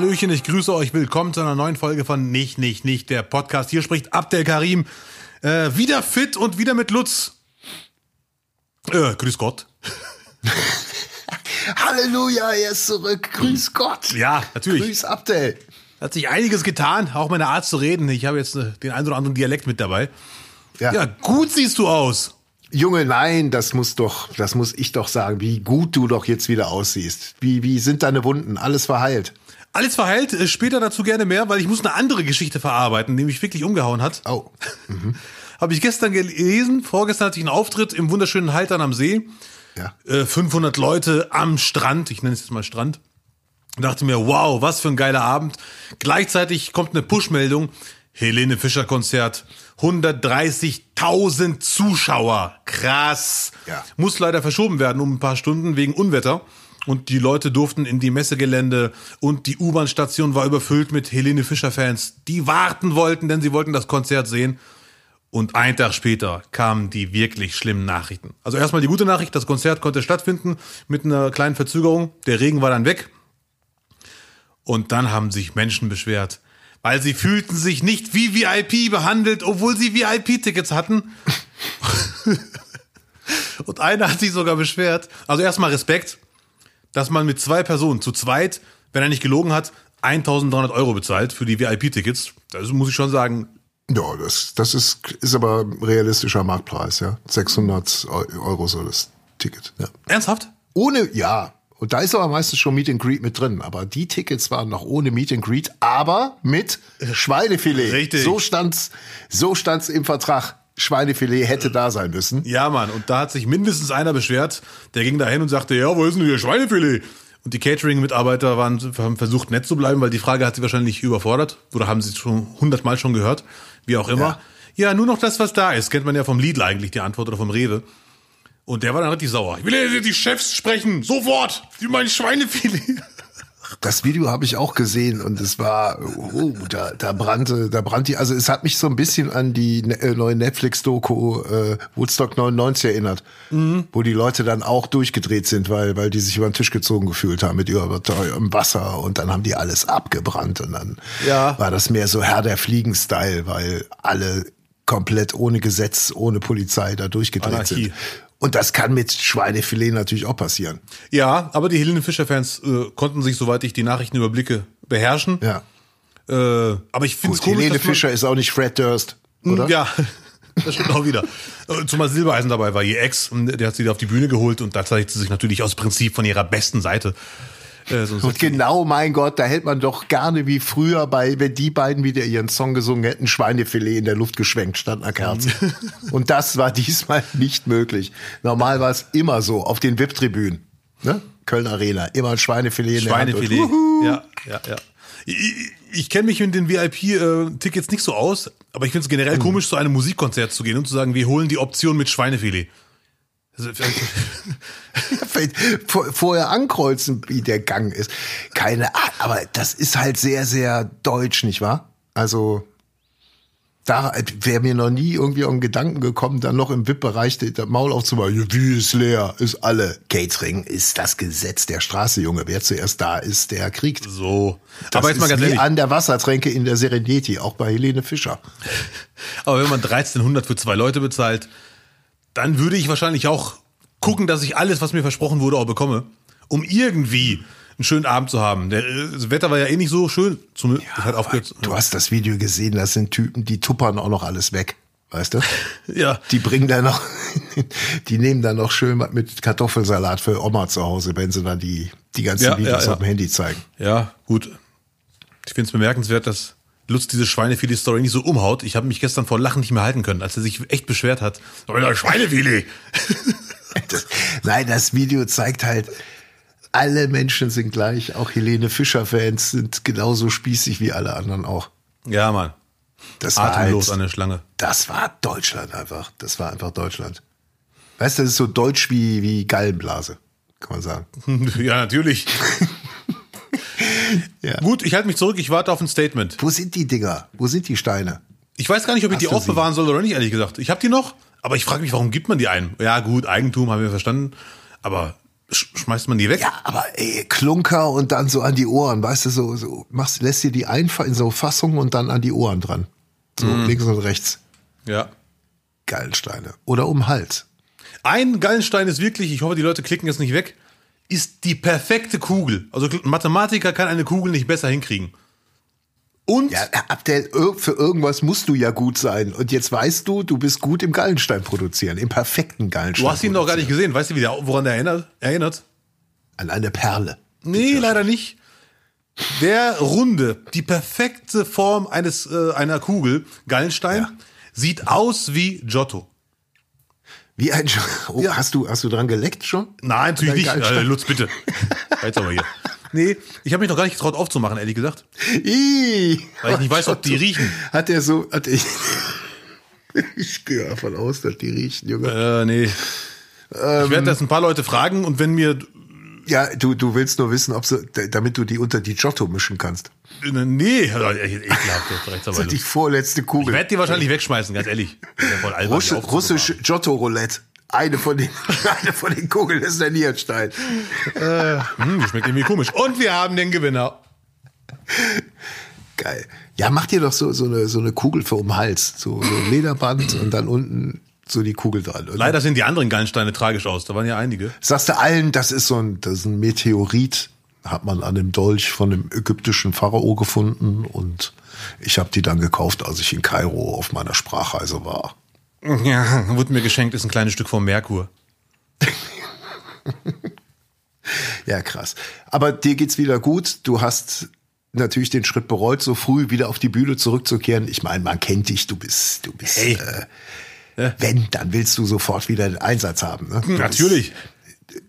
Hallöchen, ich grüße euch. Willkommen zu einer neuen Folge von Nicht, Nicht, Nicht, der Podcast. Hier spricht Abdel Karim. Äh, wieder fit und wieder mit Lutz. Äh, grüß Gott. Halleluja, er ist zurück. Grüß Gott. Ja, natürlich. Grüß Abdel. Hat sich einiges getan, auch meine Art zu reden. Ich habe jetzt äh, den einen oder anderen Dialekt mit dabei. Ja. Ja, gut siehst du aus. Junge, nein, das muss doch, das muss ich doch sagen, wie gut du doch jetzt wieder aussiehst. Wie, wie sind deine Wunden? Alles verheilt. Alles verheilt, äh, später dazu gerne mehr, weil ich muss eine andere Geschichte verarbeiten, die mich wirklich umgehauen hat. Oh. Habe ich gestern gelesen, vorgestern hatte ich einen Auftritt im wunderschönen Haltern am See. Ja. Äh, 500 Leute am Strand, ich nenne es jetzt mal Strand. Und dachte mir, wow, was für ein geiler Abend. Gleichzeitig kommt eine Push-Meldung. Helene Fischer Konzert. 130.000 Zuschauer. Krass. Ja. Muss leider verschoben werden um ein paar Stunden wegen Unwetter. Und die Leute durften in die Messegelände und die U-Bahn-Station war überfüllt mit Helene Fischer-Fans, die warten wollten, denn sie wollten das Konzert sehen. Und einen Tag später kamen die wirklich schlimmen Nachrichten. Also erstmal die gute Nachricht, das Konzert konnte stattfinden mit einer kleinen Verzögerung. Der Regen war dann weg. Und dann haben sich Menschen beschwert, weil sie fühlten sich nicht wie VIP behandelt, obwohl sie VIP-Tickets hatten. Und einer hat sich sogar beschwert. Also erstmal Respekt, dass man mit zwei Personen zu zweit, wenn er nicht gelogen hat, 1300 Euro bezahlt für die VIP-Tickets. Das muss ich schon sagen, Ja, das, das ist, ist aber realistischer Marktpreis, ja. 600 Euro so das Ticket, ja. ernsthaft? Ohne, ja. Und da ist aber meistens schon Meet and Greet mit drin. Aber die Tickets waren noch ohne Meet and Greet, aber mit Schweinefilet. Richtig. So stand's, so stand's im Vertrag. Schweinefilet hätte da sein müssen. Ja, Mann. Und da hat sich mindestens einer beschwert. Der ging da hin und sagte, ja, wo ist denn hier Schweinefilet? Und die Catering-Mitarbeiter waren, haben versucht, nett zu bleiben, weil die Frage hat sie wahrscheinlich überfordert. Oder haben sie schon hundertmal schon gehört. Wie auch immer. Ja. nur noch das, was da ist. Kennt man ja vom Lidl eigentlich die Antwort oder vom Rewe. Und der war dann richtig sauer. Ich will jetzt die Chefs sprechen. Sofort. Die mein Schweinefilet. Das Video habe ich auch gesehen und es war, oh, da, da brannte, da brannte, also es hat mich so ein bisschen an die äh, neue Netflix-Doku äh, Woodstock 99 erinnert, wo die Leute dann auch durchgedreht sind, weil, weil die sich über den Tisch gezogen gefühlt haben mit überteuertem Wasser und dann haben die alles abgebrannt und dann Ja. war das mehr so Herr der Fliegen-Style, weil alle komplett ohne Gesetz, ohne Polizei da durchgedreht Anarchie. sind. Und das kann mit Schweinefilet natürlich auch passieren. Ja, aber die Helene Fischer-Fans äh, konnten sich, soweit ich die Nachrichten überblicke, beherrschen. Ja. Äh, aber ich finde es komisch, Helene Fischer ist auch nicht Fred Durst, oder? Ja, das stimmt auch wieder. Äh, Zumal Silbereisen dabei war, ihr Ex, und der hat sie da auf die Bühne geholt und da zeigt sie sich natürlich aus Prinzip von ihrer besten Seite. Äh, sonst Und genau, mein Gott, da hätte man doch gerne wie früher bei, wenn die beiden wieder ihren Song gesungen hätten, Schweinefilet in der Luft geschwenkt, stand einer Kerze. Und das war diesmal nicht möglich. Normal war es immer so, auf den VIP-Tribünen. Ne? Köln Arena, immer ein Schweinefilet in der Hand. Schweinefilet. Ja, ja, ja. Ich, ich, ich kenne mich mit den VIP-Tickets nicht so aus, aber ich finde es generell Mhm. komisch, zu einem Musikkonzert zu gehen und zu sagen, wir holen die Option mit Schweinefilet. Also, vorher ankreuzen, wie der Gang ist. Keine Ahnung, aber das ist halt sehr, sehr deutsch, nicht wahr? Also, da wäre mir noch nie irgendwie auf den Gedanken gekommen, dann noch im VIP-Bereich das Maul aufzumachen. Wie ist leer, ist alle. Catering ist das Gesetz der Straße, Junge. Wer zuerst da ist, der kriegt. so. Das aber jetzt mal ist ganz wie ehrlich, an der Wassertränke in der Serengeti, auch bei Helene Fischer. aber wenn man 1300 für zwei Leute bezahlt, dann würde ich wahrscheinlich auch gucken, dass ich alles, was mir versprochen wurde, auch bekomme, um irgendwie einen schönen Abend zu haben. Der, äh, das Wetter war ja eh nicht so schön. Zum, das hat aufgehört. Du hast das Video gesehen, das sind Typen, die tuppern auch noch alles weg. Weißt du? Ja. Die bringen dann noch, die nehmen dann noch schön was mit Kartoffelsalat für Oma zu Hause, wenn sie dann die, die ganzen Ja, Videos ja, ja. auf dem Handy zeigen. Ja, gut. Ich finde es bemerkenswert, dass Lutz diese Schweinefilet-Story nicht so umhaut. Ich habe mich gestern vor Lachen nicht mehr halten können, als er sich echt beschwert hat. Alter, Schweinefilet! Das, nein, das Video zeigt halt, alle Menschen sind gleich, auch Helene Fischer-Fans sind genauso spießig wie alle anderen auch. Ja, Mann. Das war Atemlos halt, an der Schlange. das war Deutschland einfach. Das war einfach Deutschland. Weißt du, das ist so deutsch wie, wie Gallenblase, kann man sagen. ja, natürlich. Ja. Gut, ich halte mich zurück, ich warte auf ein Statement. Wo sind die Dinger? Wo sind die Steine? Ich weiß gar nicht, ob ich Hast die aufbewahren soll oder nicht, ehrlich gesagt. Ich habe die noch, aber ich frage mich, warum gibt man die ein? Ja, gut, Eigentum haben wir verstanden. Aber sch schmeißt man die weg? Ja, aber ey, Klunker und dann so an die Ohren, weißt du, so, so machst, lässt dir die einfach in so Fassungen und dann an die Ohren dran. So links und rechts. Ja. Gallensteine. Oder um Hals. Ein Gallenstein ist wirklich, ich hoffe, die Leute klicken jetzt nicht weg, ist die perfekte Kugel. Also ein Mathematiker kann eine Kugel nicht besser hinkriegen. Und Ja, Abdel, für irgendwas musst du ja gut sein. Und jetzt weißt du, du bist gut im Gallenstein produzieren, im perfekten Gallenstein. du hast ihn doch gar nicht gesehen. Weißt du, wie der, woran der erinnert? erinnert? An eine Perle. Nee, leider nicht. Der runde, die perfekte Form eines äh, einer Kugel, Gallenstein, Ja. sieht aus wie Giotto. Wie ein, Sch- oh, hast du, hast du dran geleckt schon? Nein, natürlich nicht. Äh, Lutz, bitte. Jetzt aber hier. Nee, ich habe mich noch gar nicht getraut aufzumachen, ehrlich gesagt. Ih, Weil ich nicht weiß, ob die riechen. Hat er so, hat ich, ich gehe davon aus, dass die riechen, Junge. Äh, nee. ich werde das ein paar Leute fragen und wenn mir Ja, du, du willst nur wissen, ob sie, damit du die unter die Giotto mischen kannst. äh, nee, ekelhaft, jetzt rechts aber Das ist die vorletzte Ich Kugel. werde die wahrscheinlich wegschmeißen, ganz ehrlich. Russisch. Russisch Giotto Roulette. Eine von den, eine von den Kugeln ist der Nierenstein. Hm, schmeckt irgendwie komisch. Und wir haben den Gewinner. Geil. Ja, mach dir doch so, so eine, so eine Kugel für um den Hals. So, so ein Lederband und dann unten so die Kugel dran. oder? Leider sehen die anderen Gallensteine tragisch aus. Da waren ja einige. Sagst du allen, das ist so ein, das ist ein Meteorit, hat man an dem Dolch von dem ägyptischen Pharao gefunden und ich habe die dann gekauft, als ich in Kairo auf meiner Sprachreise war. Ja, wurde mir geschenkt, ist ein kleines Stück vom Merkur. Ja, krass. Aber dir geht's wieder gut. Du hast natürlich den Schritt bereut, so früh wieder auf die Bühne zurückzukehren. Ich meine, man kennt dich, du bist, du bist, Hey. äh, wenn, dann willst du sofort wieder den Einsatz haben. Ne? Du Natürlich.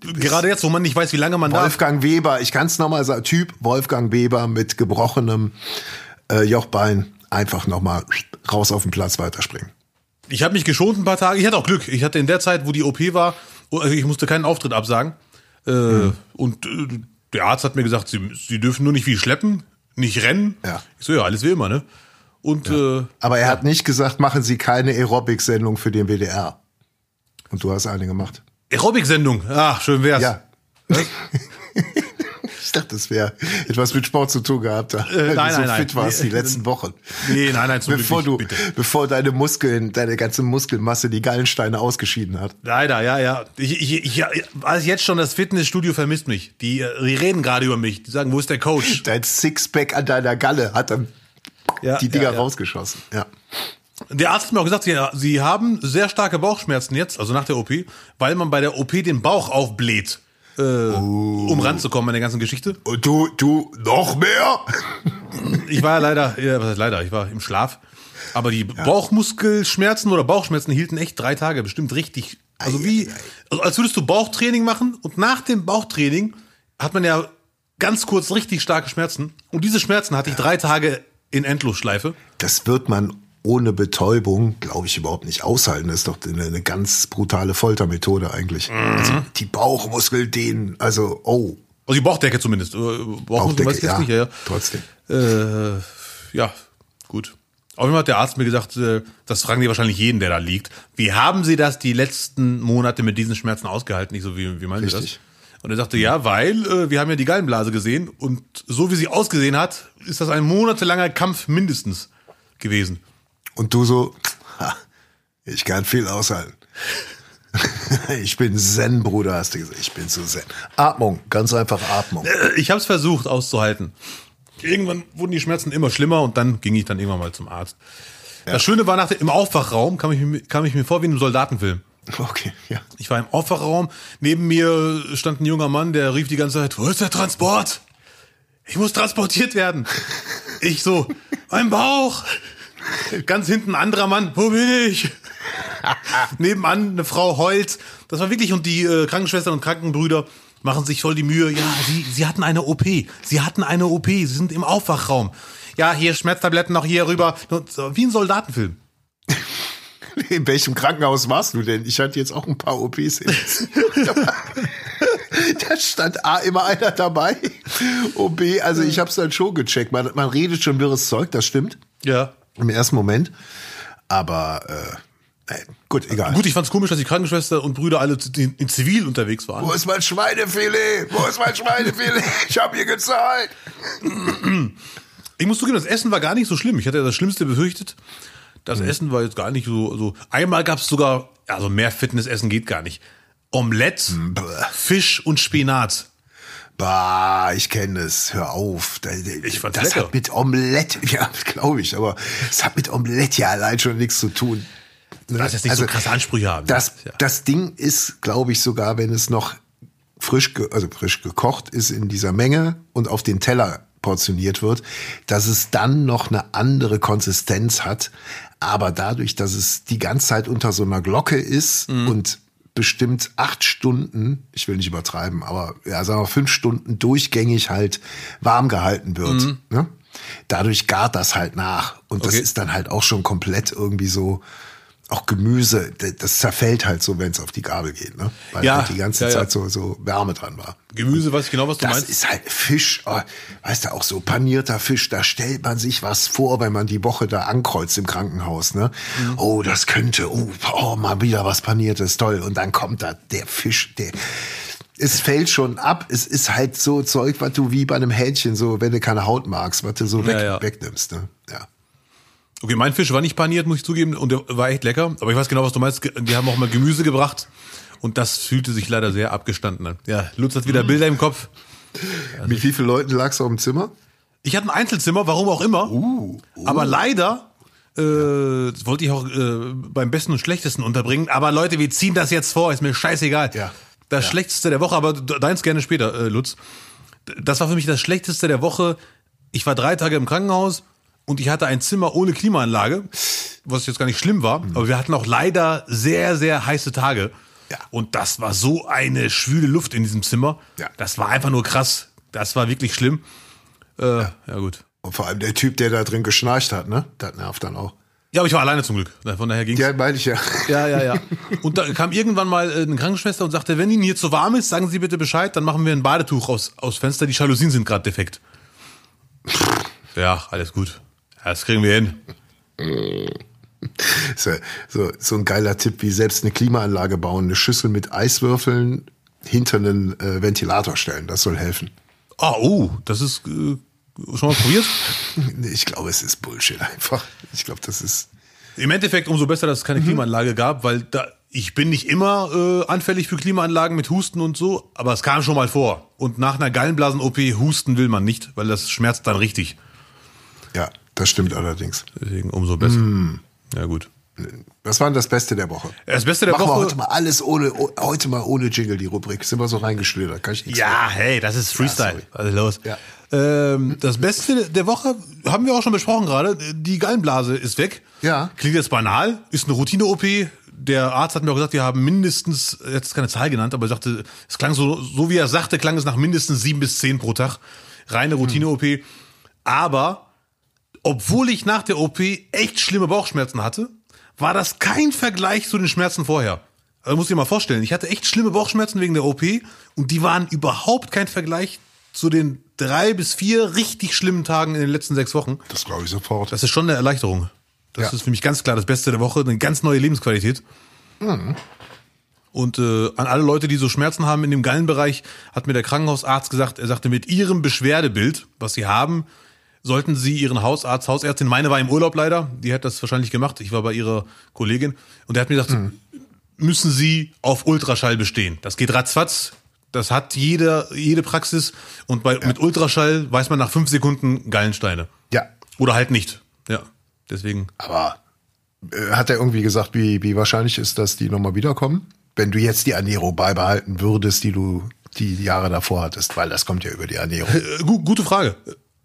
Gerade jetzt, wo man nicht weiß, wie lange man darf. Wolfgang Weber, ich kann's nochmal sagen, Typ Wolfgang Weber mit gebrochenem äh, Jochbein, einfach nochmal raus auf den Platz weiterspringen. Ich habe mich geschont ein paar Tage. Ich hatte auch Glück. Ich hatte in der Zeit, wo die OP war, also ich musste keinen Auftritt absagen. Äh, Hm. Und äh, der Arzt hat mir gesagt, sie, sie dürfen nur nicht viel schleppen, nicht rennen. Ja. Ich so, ja, alles wie immer, ne? Und äh, Aber er hat nicht gesagt, machen Sie keine Aerobic-Sendung für den WDR. Und du hast eine gemacht. Aerobic-Sendung. Ach, schön wär's. Ja. ich dachte, das wäre etwas mit Sport zu tun gehabt, Äh, nein, du so nein, nein. fit warst Nee, die letzten Wochen. Nee, nein, nein, zum bevor Glück du, bitte. bevor deine Muskeln, deine ganze Muskelmasse die Gallensteine ausgeschieden hat. Leider, ja, ja. Ich, ich, ich, ja, weiß jetzt schon, das Fitnessstudio vermisst mich. Die, äh, die reden gerade über mich. Die sagen, wo ist der Coach? Dein Sixpack an deiner Galle hat dann Ja, die Dinger ja, ja. rausgeschossen. Ja. Der Arzt hat mir auch gesagt, sie, sie haben sehr starke Bauchschmerzen jetzt, also nach der OP, weil man bei der OP den Bauch aufbläht, äh, um ranzukommen an der ganzen Geschichte. Und du, du, noch mehr? Ich war ja leider, ja, was heißt leider, ich war im Schlaf. Aber die Bauchmuskelschmerzen oder Bauchschmerzen hielten echt drei Tage, bestimmt richtig. Also wie, also als würdest du Bauchtraining machen und nach dem Bauchtraining hat man ja ganz kurz richtig starke Schmerzen. Und diese Schmerzen hatte ich drei Tage in Endlosschleife. Das wird man ohne Betäubung, glaube ich, überhaupt nicht aushalten. Das ist doch eine, eine ganz brutale Foltermethode eigentlich. Mhm. Also die Bauchmuskel dehnen, also, oh, Also die Bauchdecke zumindest. Äh, Bauchmuskel Bauchdecke, ich ja, nicht, ja, ja. trotzdem. Äh, ja, gut. Auf jeden Fall hat der Arzt mir gesagt, äh, das fragen die wahrscheinlich jeden, der da liegt. Wie haben Sie das die letzten Monate mit diesen Schmerzen ausgehalten? Nicht so, wie, wie meinen Sie Richtig. das? Und er sagte, ja, weil äh, wir haben ja die Gallenblase gesehen und so wie sie ausgesehen hat, ist das ein monatelanger Kampf mindestens gewesen. Und du so, ha, ich kann viel aushalten. ich bin Zen, Bruder, hast du gesagt. Ich bin so Zen. Atmung, ganz einfach Atmung. Äh, Ich habe es versucht auszuhalten. Irgendwann wurden die Schmerzen immer schlimmer und dann ging ich dann irgendwann mal zum Arzt. Das Schöne war, nach dem, im Aufwachraum kam ich, kam ich mir vor wie in einem Soldatenfilm. Okay, ja. Ich war im Aufwachraum, neben mir stand ein junger Mann, der rief die ganze Zeit, wo ist der Transport? Ich muss transportiert werden. Ich so, mein Bauch. Ganz hinten ein anderer Mann, wo bin ich? Nebenan eine Frau heult. Das war wirklich, und die äh, Krankenschwestern und Krankenbrüder machen sich voll die Mühe. Ja, sie, sie hatten eine OP. Sie hatten eine OP. Sie sind im Aufwachraum. Ja, hier Schmerztabletten noch hier rüber. Wie ein Soldatenfilm. In welchem Krankenhaus warst du denn? Ich hatte jetzt auch ein paar OPs. hin. da stand A immer einer dabei. Und B, also ich habe es dann schon gecheckt. Man, man redet schon wirres Zeug, das stimmt. Ja. Im ersten Moment. Aber äh, Äh, gut, egal. Gut, ich fand's komisch, dass die Krankenschwester und Brüder alle in, in Zivil unterwegs waren. Wo ist mein Schweinefilet? Wo ist mein Schweinefilet? Ich habe hier gezahlt. Ich muss zugeben, das Essen war gar nicht so schlimm. Ich hatte ja das Schlimmste befürchtet. Das Essen war jetzt gar nicht so. so. Einmal gab's sogar, also mehr Fitnessessen geht gar nicht. Omelette, Fisch und Spinat. Bah, ich kenne es. Hör auf. Da- da- Ich fand's das lecker. hat mit Omelette, ja, glaube ich, aber es hat mit Omelette ja allein schon nichts zu tun. Ne? Das jetzt nicht so krasse Ansprüche haben. Das, Ja. das Ding ist, glaube ich, sogar, wenn es noch frisch, also frisch gekocht ist in dieser Menge und auf den Teller portioniert wird, dass es dann noch eine andere Konsistenz hat. Aber dadurch, dass es die ganze Zeit unter so einer Glocke ist Mhm. und bestimmt acht Stunden, ich will nicht übertreiben, aber ja, sagen wir fünf Stunden durchgängig halt warm gehalten wird. Mhm. Ne? Dadurch gart das halt nach. Und das Okay. ist dann halt auch schon komplett irgendwie so, auch Gemüse, das zerfällt halt so, wenn es auf die Gabel geht, ne? Weil Ja, halt die ganze ja, ja. Zeit so, so Wärme dran war. Gemüse, weiß ich genau, was du Das meinst. ist halt Fisch, oh, weißt du, auch so panierter Fisch, da stellt man sich was vor, wenn man die Woche da ankreuzt im Krankenhaus, ne? Mhm. Oh, das könnte, oh, oh, mal wieder was paniertes, toll. Und dann kommt da der Fisch, der, es fällt schon ab. Es ist halt so Zeug, was du wie bei einem Hähnchen, so, wenn du keine Haut magst, was du so weg, wegnimmst, ne? Ja. Okay, mein Fisch war nicht paniert, muss ich zugeben, und der war echt lecker. Aber ich weiß genau, was du meinst. Die haben auch mal Gemüse gebracht. Und das fühlte sich leider sehr abgestanden an. Ja, Lutz hat Mhm. wieder Bilder im Kopf. Mit wie vielen Leuten lagst du auf dem Zimmer? Ich hatte ein Einzelzimmer, warum auch immer. Uh, Aber leider äh, wollte ich auch äh, beim Besten und Schlechtesten unterbringen. Aber Leute, wir ziehen das jetzt vor, ist mir scheißegal. Ja. Das Schlechteste der Woche, aber deins gerne später, äh, Lutz. Das war für mich das Schlechteste der Woche. Ich war drei Tage im Krankenhaus und ich hatte ein Zimmer ohne Klimaanlage, was jetzt gar nicht schlimm war. Aber wir hatten auch leider sehr, sehr heiße Tage. Ja. Und das war so eine schwüle Luft in diesem Zimmer. Ja. Das war einfach nur krass. Das war wirklich schlimm. Äh, ja. gut. Und vor allem der Typ, der da drin geschnarcht hat, ne? Das nervt dann auch. Ja, aber ich war alleine zum Glück. Von daher ging's. Ja, meine ich ja. Ja, ja, ja. Und da kam irgendwann mal äh, eine Krankenschwester und sagte, wenn Ihnen hier zu warm ist, sagen Sie bitte Bescheid, dann machen wir ein Badetuch aus, aus Fenster. Die Jalousien sind gerade defekt. Ja, alles gut. Das kriegen wir hin. So, so, ein geiler Tipp wie selbst eine Klimaanlage bauen, eine Schüssel mit Eiswürfeln hinter einen äh, Ventilator stellen. Das soll helfen. Ah, oh, das ist äh, schon mal probiert. Ich glaube, es ist Bullshit einfach. Ich glaube, das ist. Im Endeffekt umso besser, dass es keine Klimaanlage gab, weil da ich bin nicht immer äh, anfällig für Klimaanlagen mit Husten und so, aber es kam schon mal vor. Und nach einer Gallenblasen-OP husten will man nicht, weil das schmerzt dann richtig. Ja, das stimmt allerdings. Deswegen umso besser. Ja gut. Was war denn das Beste der Woche? Das Beste der Machen wir Woche. heute mal alles ohne, oh, heute mal ohne Jingle, die Rubrik. Sind wir so reingeschlittert, kann ich nichts Ja, hey, das ist Freestyle. Was ist los? Ja. Ähm, das Beste der Woche haben wir auch schon besprochen gerade. Die Gallenblase ist weg. Ja. Klingt jetzt banal, ist eine Routine-OP. Der Arzt hat mir auch gesagt, wir haben mindestens, er hat jetzt keine Zahl genannt, aber er sagte, es klang so, so wie er sagte, klang es nach mindestens sieben bis zehn pro Tag. Reine Routine-OP. Aber, obwohl ich nach der OP echt schlimme Bauchschmerzen hatte, war das kein Vergleich zu den Schmerzen vorher. Also muss ich dir mal vorstellen, ich hatte echt schlimme Bauchschmerzen wegen der OP und die waren überhaupt kein Vergleich zu den drei bis vier richtig schlimmen Tagen in den letzten sechs Wochen. Das glaube ich sofort. Das ist schon eine Erleichterung. Das Ja. ist für mich ganz klar das Beste der Woche, eine ganz neue Lebensqualität. Und äh, an alle Leute, die so Schmerzen haben in dem Gallenbereich, hat mir der Krankenhausarzt gesagt, er sagte, mit ihrem Beschwerdebild, was sie haben, sollten sie ihren Hausarzt, Hausärztin, meine war im Urlaub leider, die hat das wahrscheinlich gemacht, ich war bei ihrer Kollegin, und der hat mir gesagt, müssen sie auf Ultraschall bestehen. Das geht ratzfatz, das hat jede, jede Praxis, und bei, mit Ultraschall weiß man nach fünf Sekunden Gallensteine. Ja. Oder halt nicht. Ja. Deswegen. Aber äh, hat er irgendwie gesagt, wie, wie wahrscheinlich ist, dass die nochmal wiederkommen? Wenn du jetzt die Ernährung beibehalten würdest, die du die Jahre davor hattest, weil das kommt ja über die Ernährung. Äh, gu gute Frage.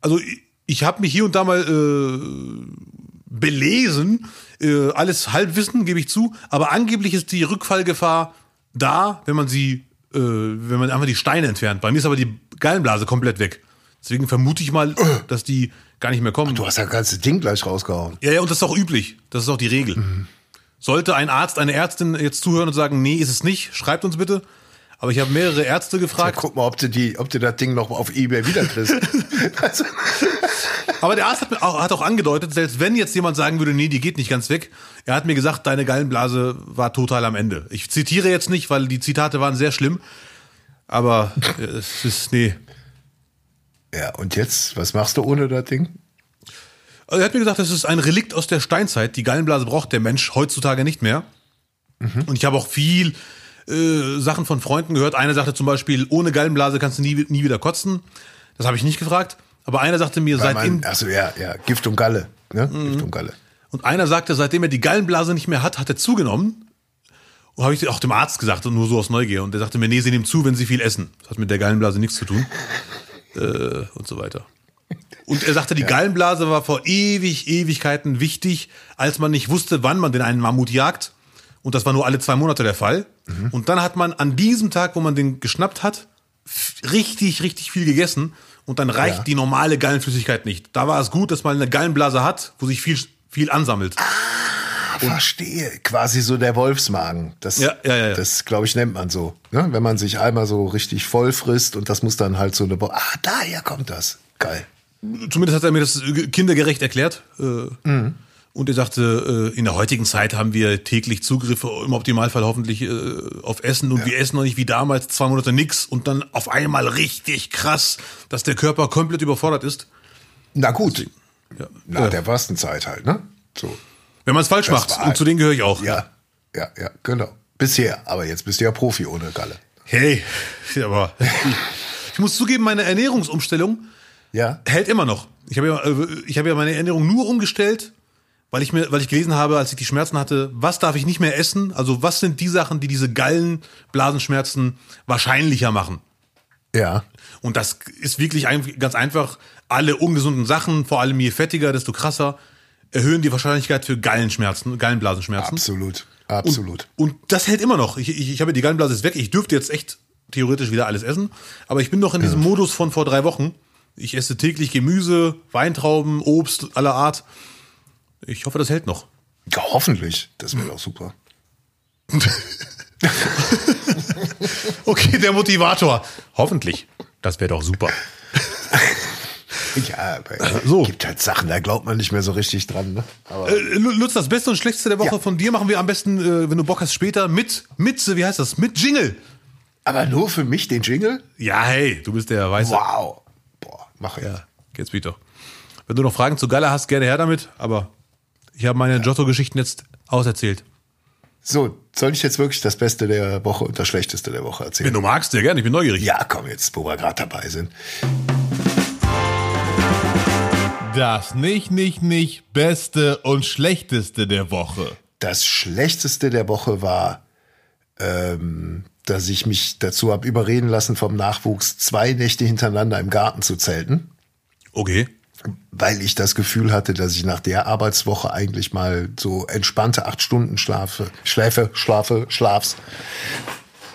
Also ich, habe mich hier und da mal äh, belesen, äh, alles Halbwissen, gebe ich zu, aber angeblich ist die Rückfallgefahr da, wenn man sie, äh, wenn man einfach die Steine entfernt. Bei mir ist aber die Gallenblase komplett weg. Deswegen vermute ich mal, dass die gar nicht mehr kommen. Du hast ja das ganze Ding gleich rausgehauen. Ja, ja, und das ist auch üblich. Das ist auch die Regel. Sollte ein Arzt, eine Ärztin jetzt zuhören und sagen, nee, ist es nicht, schreibt uns bitte. Aber ich habe mehrere Ärzte Ja, gefragt. guck mal, ob du, die, ob du das Ding noch auf Ebay wiederkriegst. also, Aber der Arzt hat, mir auch, hat auch angedeutet, selbst wenn jetzt jemand sagen würde, nee, die geht nicht ganz weg, er hat mir gesagt, deine Gallenblase war total am Ende. Ich zitiere jetzt nicht, weil die Zitate waren sehr schlimm, aber es ist, nee. Ja, und jetzt, was machst du ohne das Ding? Also er hat mir gesagt, das ist ein Relikt aus der Steinzeit. Die Gallenblase braucht der Mensch heutzutage nicht mehr. Und ich habe auch viel äh, Sachen von Freunden gehört. Einer sagte zum Beispiel, ohne Gallenblase kannst du nie, nie wieder kotzen. Das habe ich nicht gefragt. Aber einer sagte mir, seitdem. also ja, ja, Gift und Galle. Ne? Mhm. Gift und Galle. Und einer sagte, seitdem er die Gallenblase nicht mehr hat, hat er zugenommen. Und habe ich auch dem Arzt gesagt, und nur so aus Neugier. Und der sagte mir, nee, sie nehmen zu, wenn sie viel essen. Das hat mit der Gallenblase nichts zu tun. äh, und so weiter. Und er sagte, die Gallenblase war vor ewig, Ewigkeiten wichtig, als man nicht wusste, wann man den einen Mammut jagt. Und das war nur alle zwei Monate der Fall. Und dann hat man an diesem Tag, wo man den geschnappt hat, richtig, richtig viel gegessen. Und dann reicht Ja. die normale Gallenflüssigkeit nicht. Da war es gut, dass man eine Gallenblase hat, wo sich viel, viel ansammelt. Verstehe. Quasi so der Wolfsmagen. Das, Ja, ja, ja, das glaube ich, nennt man so. Ne? Wenn man sich einmal so richtig voll frisst und das muss dann halt so eine. Bo ah, daher kommt das. Geil. Zumindest hat er mir das kindergerecht erklärt. Äh, Und er sagte, äh, in der heutigen Zeit haben wir täglich Zugriffe, im Optimalfall hoffentlich äh, auf Essen und wir essen noch nicht wie damals zwei Monate nix und dann auf einmal richtig krass, dass der Körper komplett überfordert ist. Na gut. Ja. Nach Äh, der Fastenzeit halt, ne? So. wenn man es falsch Das macht. Und zu denen gehöre ich auch. Ja, ja, ja, genau. Bisher. Aber jetzt bist du ja Profi ohne Galle. Hey, aber ich muss zugeben, meine Ernährungsumstellung Ja? hält immer noch. Ich habe ja, äh, ich habe ja meine Ernährung nur umgestellt, weil ich mir, weil ich gelesen habe, als ich die Schmerzen hatte, was darf ich nicht mehr essen? Also was sind die Sachen, die diese Gallenblasenschmerzen wahrscheinlicher machen? Ja. Und das ist wirklich ein, ganz einfach. Alle ungesunden Sachen, vor allem je fettiger, desto krasser, erhöhen die Wahrscheinlichkeit für Gallenschmerzen, Gallenblasenschmerzen. Absolut. Absolut. Und das hält immer noch. Ich, ich, ich habe die Gallenblase ist weg. Ich dürfte jetzt echt theoretisch wieder alles essen. Aber ich bin noch in diesem Modus von vor drei Wochen. Ich esse täglich Gemüse, Weintrauben, Obst aller Art. Ich hoffe, das hält noch. Ja, hoffentlich. Das wäre doch super. Okay, der Motivator. Hoffentlich. Das wäre doch super. Ja, aber so. gibt halt Sachen, da glaubt man nicht mehr so richtig dran. Ne? Aber Äh, Lutz, das Beste und Schlechteste der Woche Ja. von dir machen wir am besten, äh, wenn du Bock hast, später mit, mit, wie heißt das, mit Jingle. Aber nur für mich den Jingle? Ja, hey, du bist der Weiße. Wow. Boah, mach ich. Ja, geht's wieder. Wenn du noch Fragen zu Galle hast, gerne her damit. Aber ich habe meine Giotto-Geschichten jetzt auserzählt. So, soll ich jetzt wirklich das Beste der Woche und das Schlechteste der Woche erzählen? Wenn du magst, sehr gerne. Ich bin neugierig. Ja, komm jetzt, wo wir gerade dabei sind. Das nicht, nicht, nicht Beste und Schlechteste der Woche. Das Schlechteste der Woche war, ähm, dass ich mich dazu habe überreden lassen vom Nachwuchs, zwei Nächte hintereinander im Garten zu zelten, Okay. Weil ich das Gefühl hatte, dass ich nach der Arbeitswoche eigentlich mal so entspannte acht Stunden schlafe, schläfe, schlafe, schlafs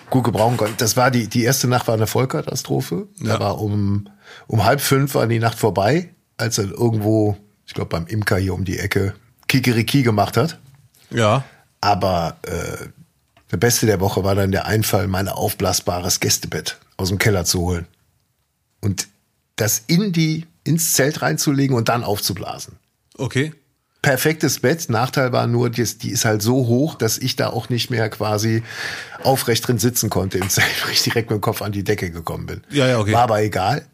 gut gebrauchen konnte. Das war die, die erste Nacht war eine Vollkatastrophe. Ja. Da war um, um halb fünf war die Nacht vorbei, als er irgendwo, ich glaube beim Imker hier um die Ecke, Kikeriki gemacht hat. Ja. Aber äh, der Beste der Woche war dann der Einfall, mein aufblasbares Gästebett aus dem Keller zu holen. Und das in die, ins Zelt reinzulegen und dann aufzublasen. Okay. Perfektes Bett. Nachteil war nur, die ist, die ist halt so hoch, dass ich da auch nicht mehr quasi aufrecht drin sitzen konnte im Zelt, weil ich direkt mit dem Kopf an die Decke gekommen bin. Ja, ja, okay. War aber egal.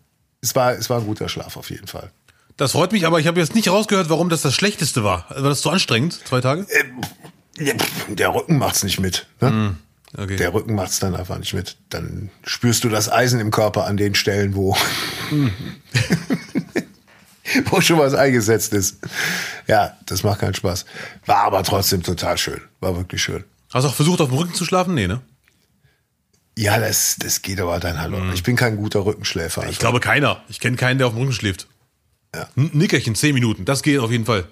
Es war, es war ein guter Schlaf auf jeden Fall. Das freut mich, aber ich habe jetzt nicht rausgehört, warum das das Schlechteste war. War das zu anstrengend? Zwei Tage? Pff, Der Rücken macht's nicht mit. Ne? Okay. Der Rücken macht's dann einfach nicht mit. Dann spürst du das Eisen im Körper an den Stellen, wo, wo schon was eingesetzt ist. Ja, das macht keinen Spaß. War aber trotzdem total schön. War wirklich schön. Hast du auch versucht, auf dem Rücken zu schlafen? Nee, ne? Ja, das, das geht aber dann hallo. Ich bin kein guter Rückenschläfer. Ich einfach. glaube keiner. Ich kenne keinen, der auf dem Rücken schläft. Ja. N Nickerchen, zehn Minuten. Das geht auf jeden Fall.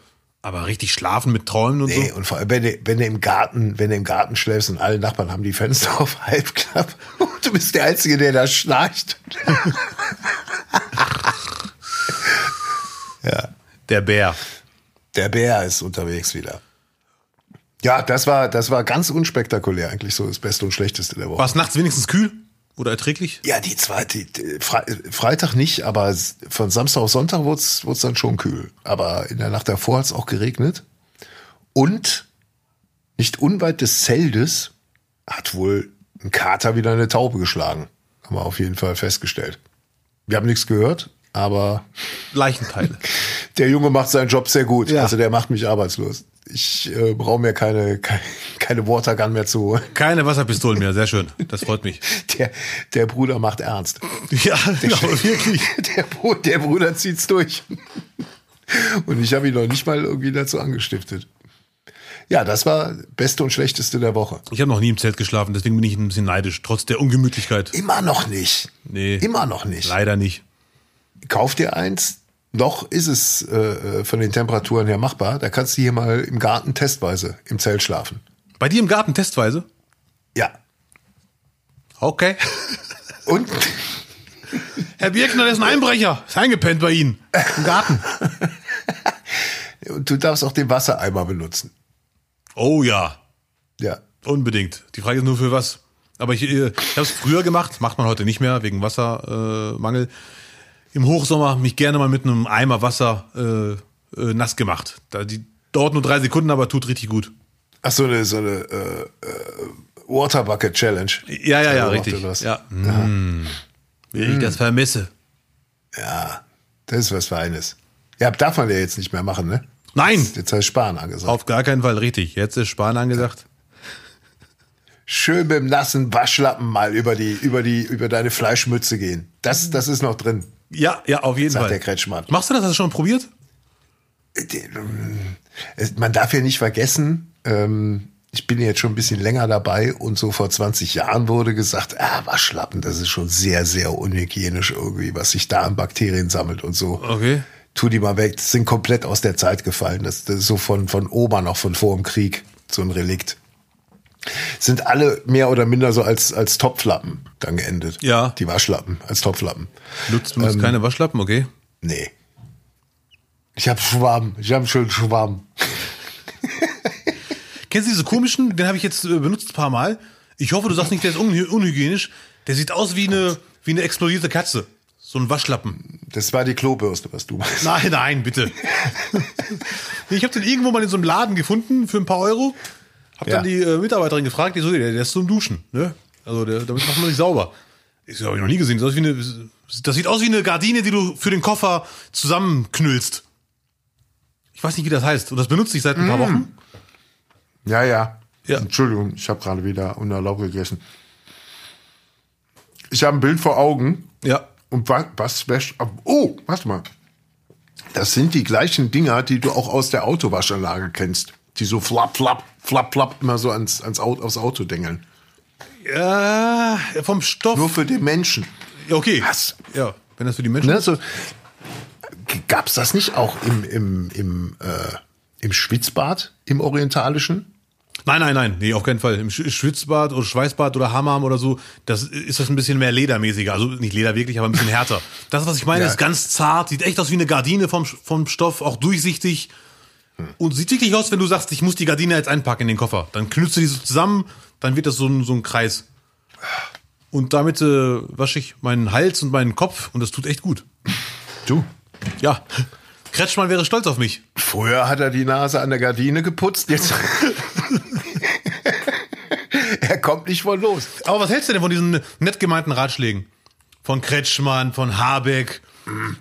Aber richtig schlafen mit Träumen und Nee, so. und vor allem, wenn du, wenn du im Garten, wenn du im Garten schläfst und alle Nachbarn haben die Fenster auf halbklapp und du bist der Einzige, der da schnarcht. ja. Der Bär. Der Bär ist unterwegs wieder. Ja, das war, das war ganz unspektakulär eigentlich so das Beste und Schlechteste der Woche. War es nachts wenigstens kühl? Oder erträglich? Ja, die zweite, Fre Freitag nicht, aber von Samstag auf Sonntag wurde es dann schon kühl. Aber in der Nacht davor hat es auch geregnet. Und nicht unweit des Zeldes hat wohl ein Kater wieder eine Taube geschlagen. Haben wir auf jeden Fall festgestellt. Wir haben nichts gehört, aber Leichenteile. der Junge macht seinen Job sehr gut. Ja. Also der macht mich arbeitslos. Ich äh, brauche mir keine, keine, keine Watergun mehr zu holen. Keine Wasserpistolen mehr, sehr schön. Das freut mich. Der, der Bruder macht ernst. Ja, genau, wirklich. Der, der Bruder zieht's durch. Und ich habe ihn noch nicht mal irgendwie dazu angestiftet. Ja, das war beste und schlechteste der Woche. Ich habe noch nie im Zelt geschlafen, deswegen bin ich ein bisschen neidisch, trotz der Ungemütlichkeit. Immer noch nicht. Nee. Immer noch nicht. Leider nicht. Kauf dir eins. Noch ist es äh, von den Temperaturen her machbar. Da kannst du hier mal im Garten testweise im Zelt schlafen. Bei dir im Garten testweise? Ja. Okay. Und Herr Birkner, der ist ein Einbrecher. Ist eingepennt bei Ihnen. Im Garten. Und du darfst auch den Wassereimer benutzen. Oh ja, Ja. unbedingt. Die Frage ist nur für was. Aber ich, äh, ich habe es früher gemacht, macht man heute nicht mehr, wegen Wassermangel. Äh. Im Hochsommer mich gerne mal mit einem Eimer Wasser äh, äh, nass gemacht. Da, die dauert nur drei Sekunden, aber tut richtig gut. Ach so eine, so eine äh, äh, Water Bucket Challenge. Ja, ja, ja, Also richtig. Ja. Mm. Wie ich das vermisse. Ja, das ist was Feines. Ja, darf man ja jetzt nicht mehr machen, ne? Nein, Jetzt heißt Sparen angesagt. auf gar keinen Fall richtig. Jetzt ist Spahn angesagt. Schön mit dem nassen Waschlappen mal über die, über die, über deine Fleischmütze gehen. Das, das ist noch drin. Ja, ja, auf jeden Sagt Fall. der Kretschmann. Machst du das? Hast du schon probiert? Es- Man darf ja nicht vergessen, ähm, ich bin jetzt schon ein bisschen länger dabei und so vor 20 Jahren wurde gesagt, ah, Waschlappen, das ist schon sehr, sehr unhygienisch irgendwie, was sich da an Bakterien sammelt und so. Okay. Tu die mal weg, das sind komplett aus der Zeit gefallen. Das, das ist so von, von Oma noch von vor dem Krieg, so ein Relikt. Sind alle mehr oder minder so als, als Topflappen dann geendet. Ja. Die Waschlappen als Topflappen. Nutzt, benutzt keine Waschlappen, okay. Nee. Ich hab Schwamm, ich hab schönen Schwamm. Kennst du diese komischen? Den habe ich jetzt äh, benutzt ein paar Mal. Ich hoffe, du sagst nicht, der ist unhy unhygienisch. Der sieht aus wie eine, wie eine explodierte Katze. So ein Waschlappen. Das war die Klobürste, was du meinst. Nein, nein, bitte. ich habe den irgendwo mal in so einem Laden gefunden für ein paar Euro. Hab Ja. dann die äh, Mitarbeiterin gefragt, die so, der, der ist zum Duschen. Ne? Also der, damit macht man sich sauber. Ich habe ich noch nie gesehen. Das, sieht aus wie eine, das sieht aus wie eine Gardine, die du für den Koffer zusammenknüllst. Ich weiß nicht, wie das heißt. Und das benutze ich seit ein paar Wochen. Ja, ja. Ja. Entschuldigung, ich habe gerade wieder unerlaubt gegessen. Ich habe ein Bild vor Augen. Ja. Und was, was wäscht ab? Oh, warte mal. Das sind die gleichen Dinger, die du auch aus der Autowaschanlage kennst. Die so flapp, flapp, flapp, flapp immer so ans, ans Auto, aufs Auto dengeln. Ja, vom Stoff. Nur für den Menschen. Ja, okay. Was? Ja, wenn das für die Menschen Ne, so, gab's das nicht auch im, im, im, äh, im Schwitzbad, im Orientalischen? Nein, nein, nein, nee, auf keinen Fall. Im Sch- Schwitzbad oder Schweißbad oder Hammam oder so, das ist das ein bisschen mehr ledermäßiger. Also nicht Leder wirklich, aber ein bisschen härter. Das, was ich meine, Ja. ist ganz zart, sieht echt aus wie eine Gardine vom, vom Stoff, auch durchsichtig. Und sieht wirklich aus, wenn du sagst, ich muss die Gardine jetzt einpacken in den Koffer. Dann knüllst du die so zusammen, dann wird das so ein, so ein Kreis. Und damit äh, wasche ich meinen Hals und meinen Kopf und das tut echt gut. Du. Ja. Kretschmann wäre stolz auf mich. Früher hat er die Nase an der Gardine geputzt, jetzt. er kommt nicht von los. Aber was hältst du denn von diesen nett gemeinten Ratschlägen? Von Kretschmann, von Habeck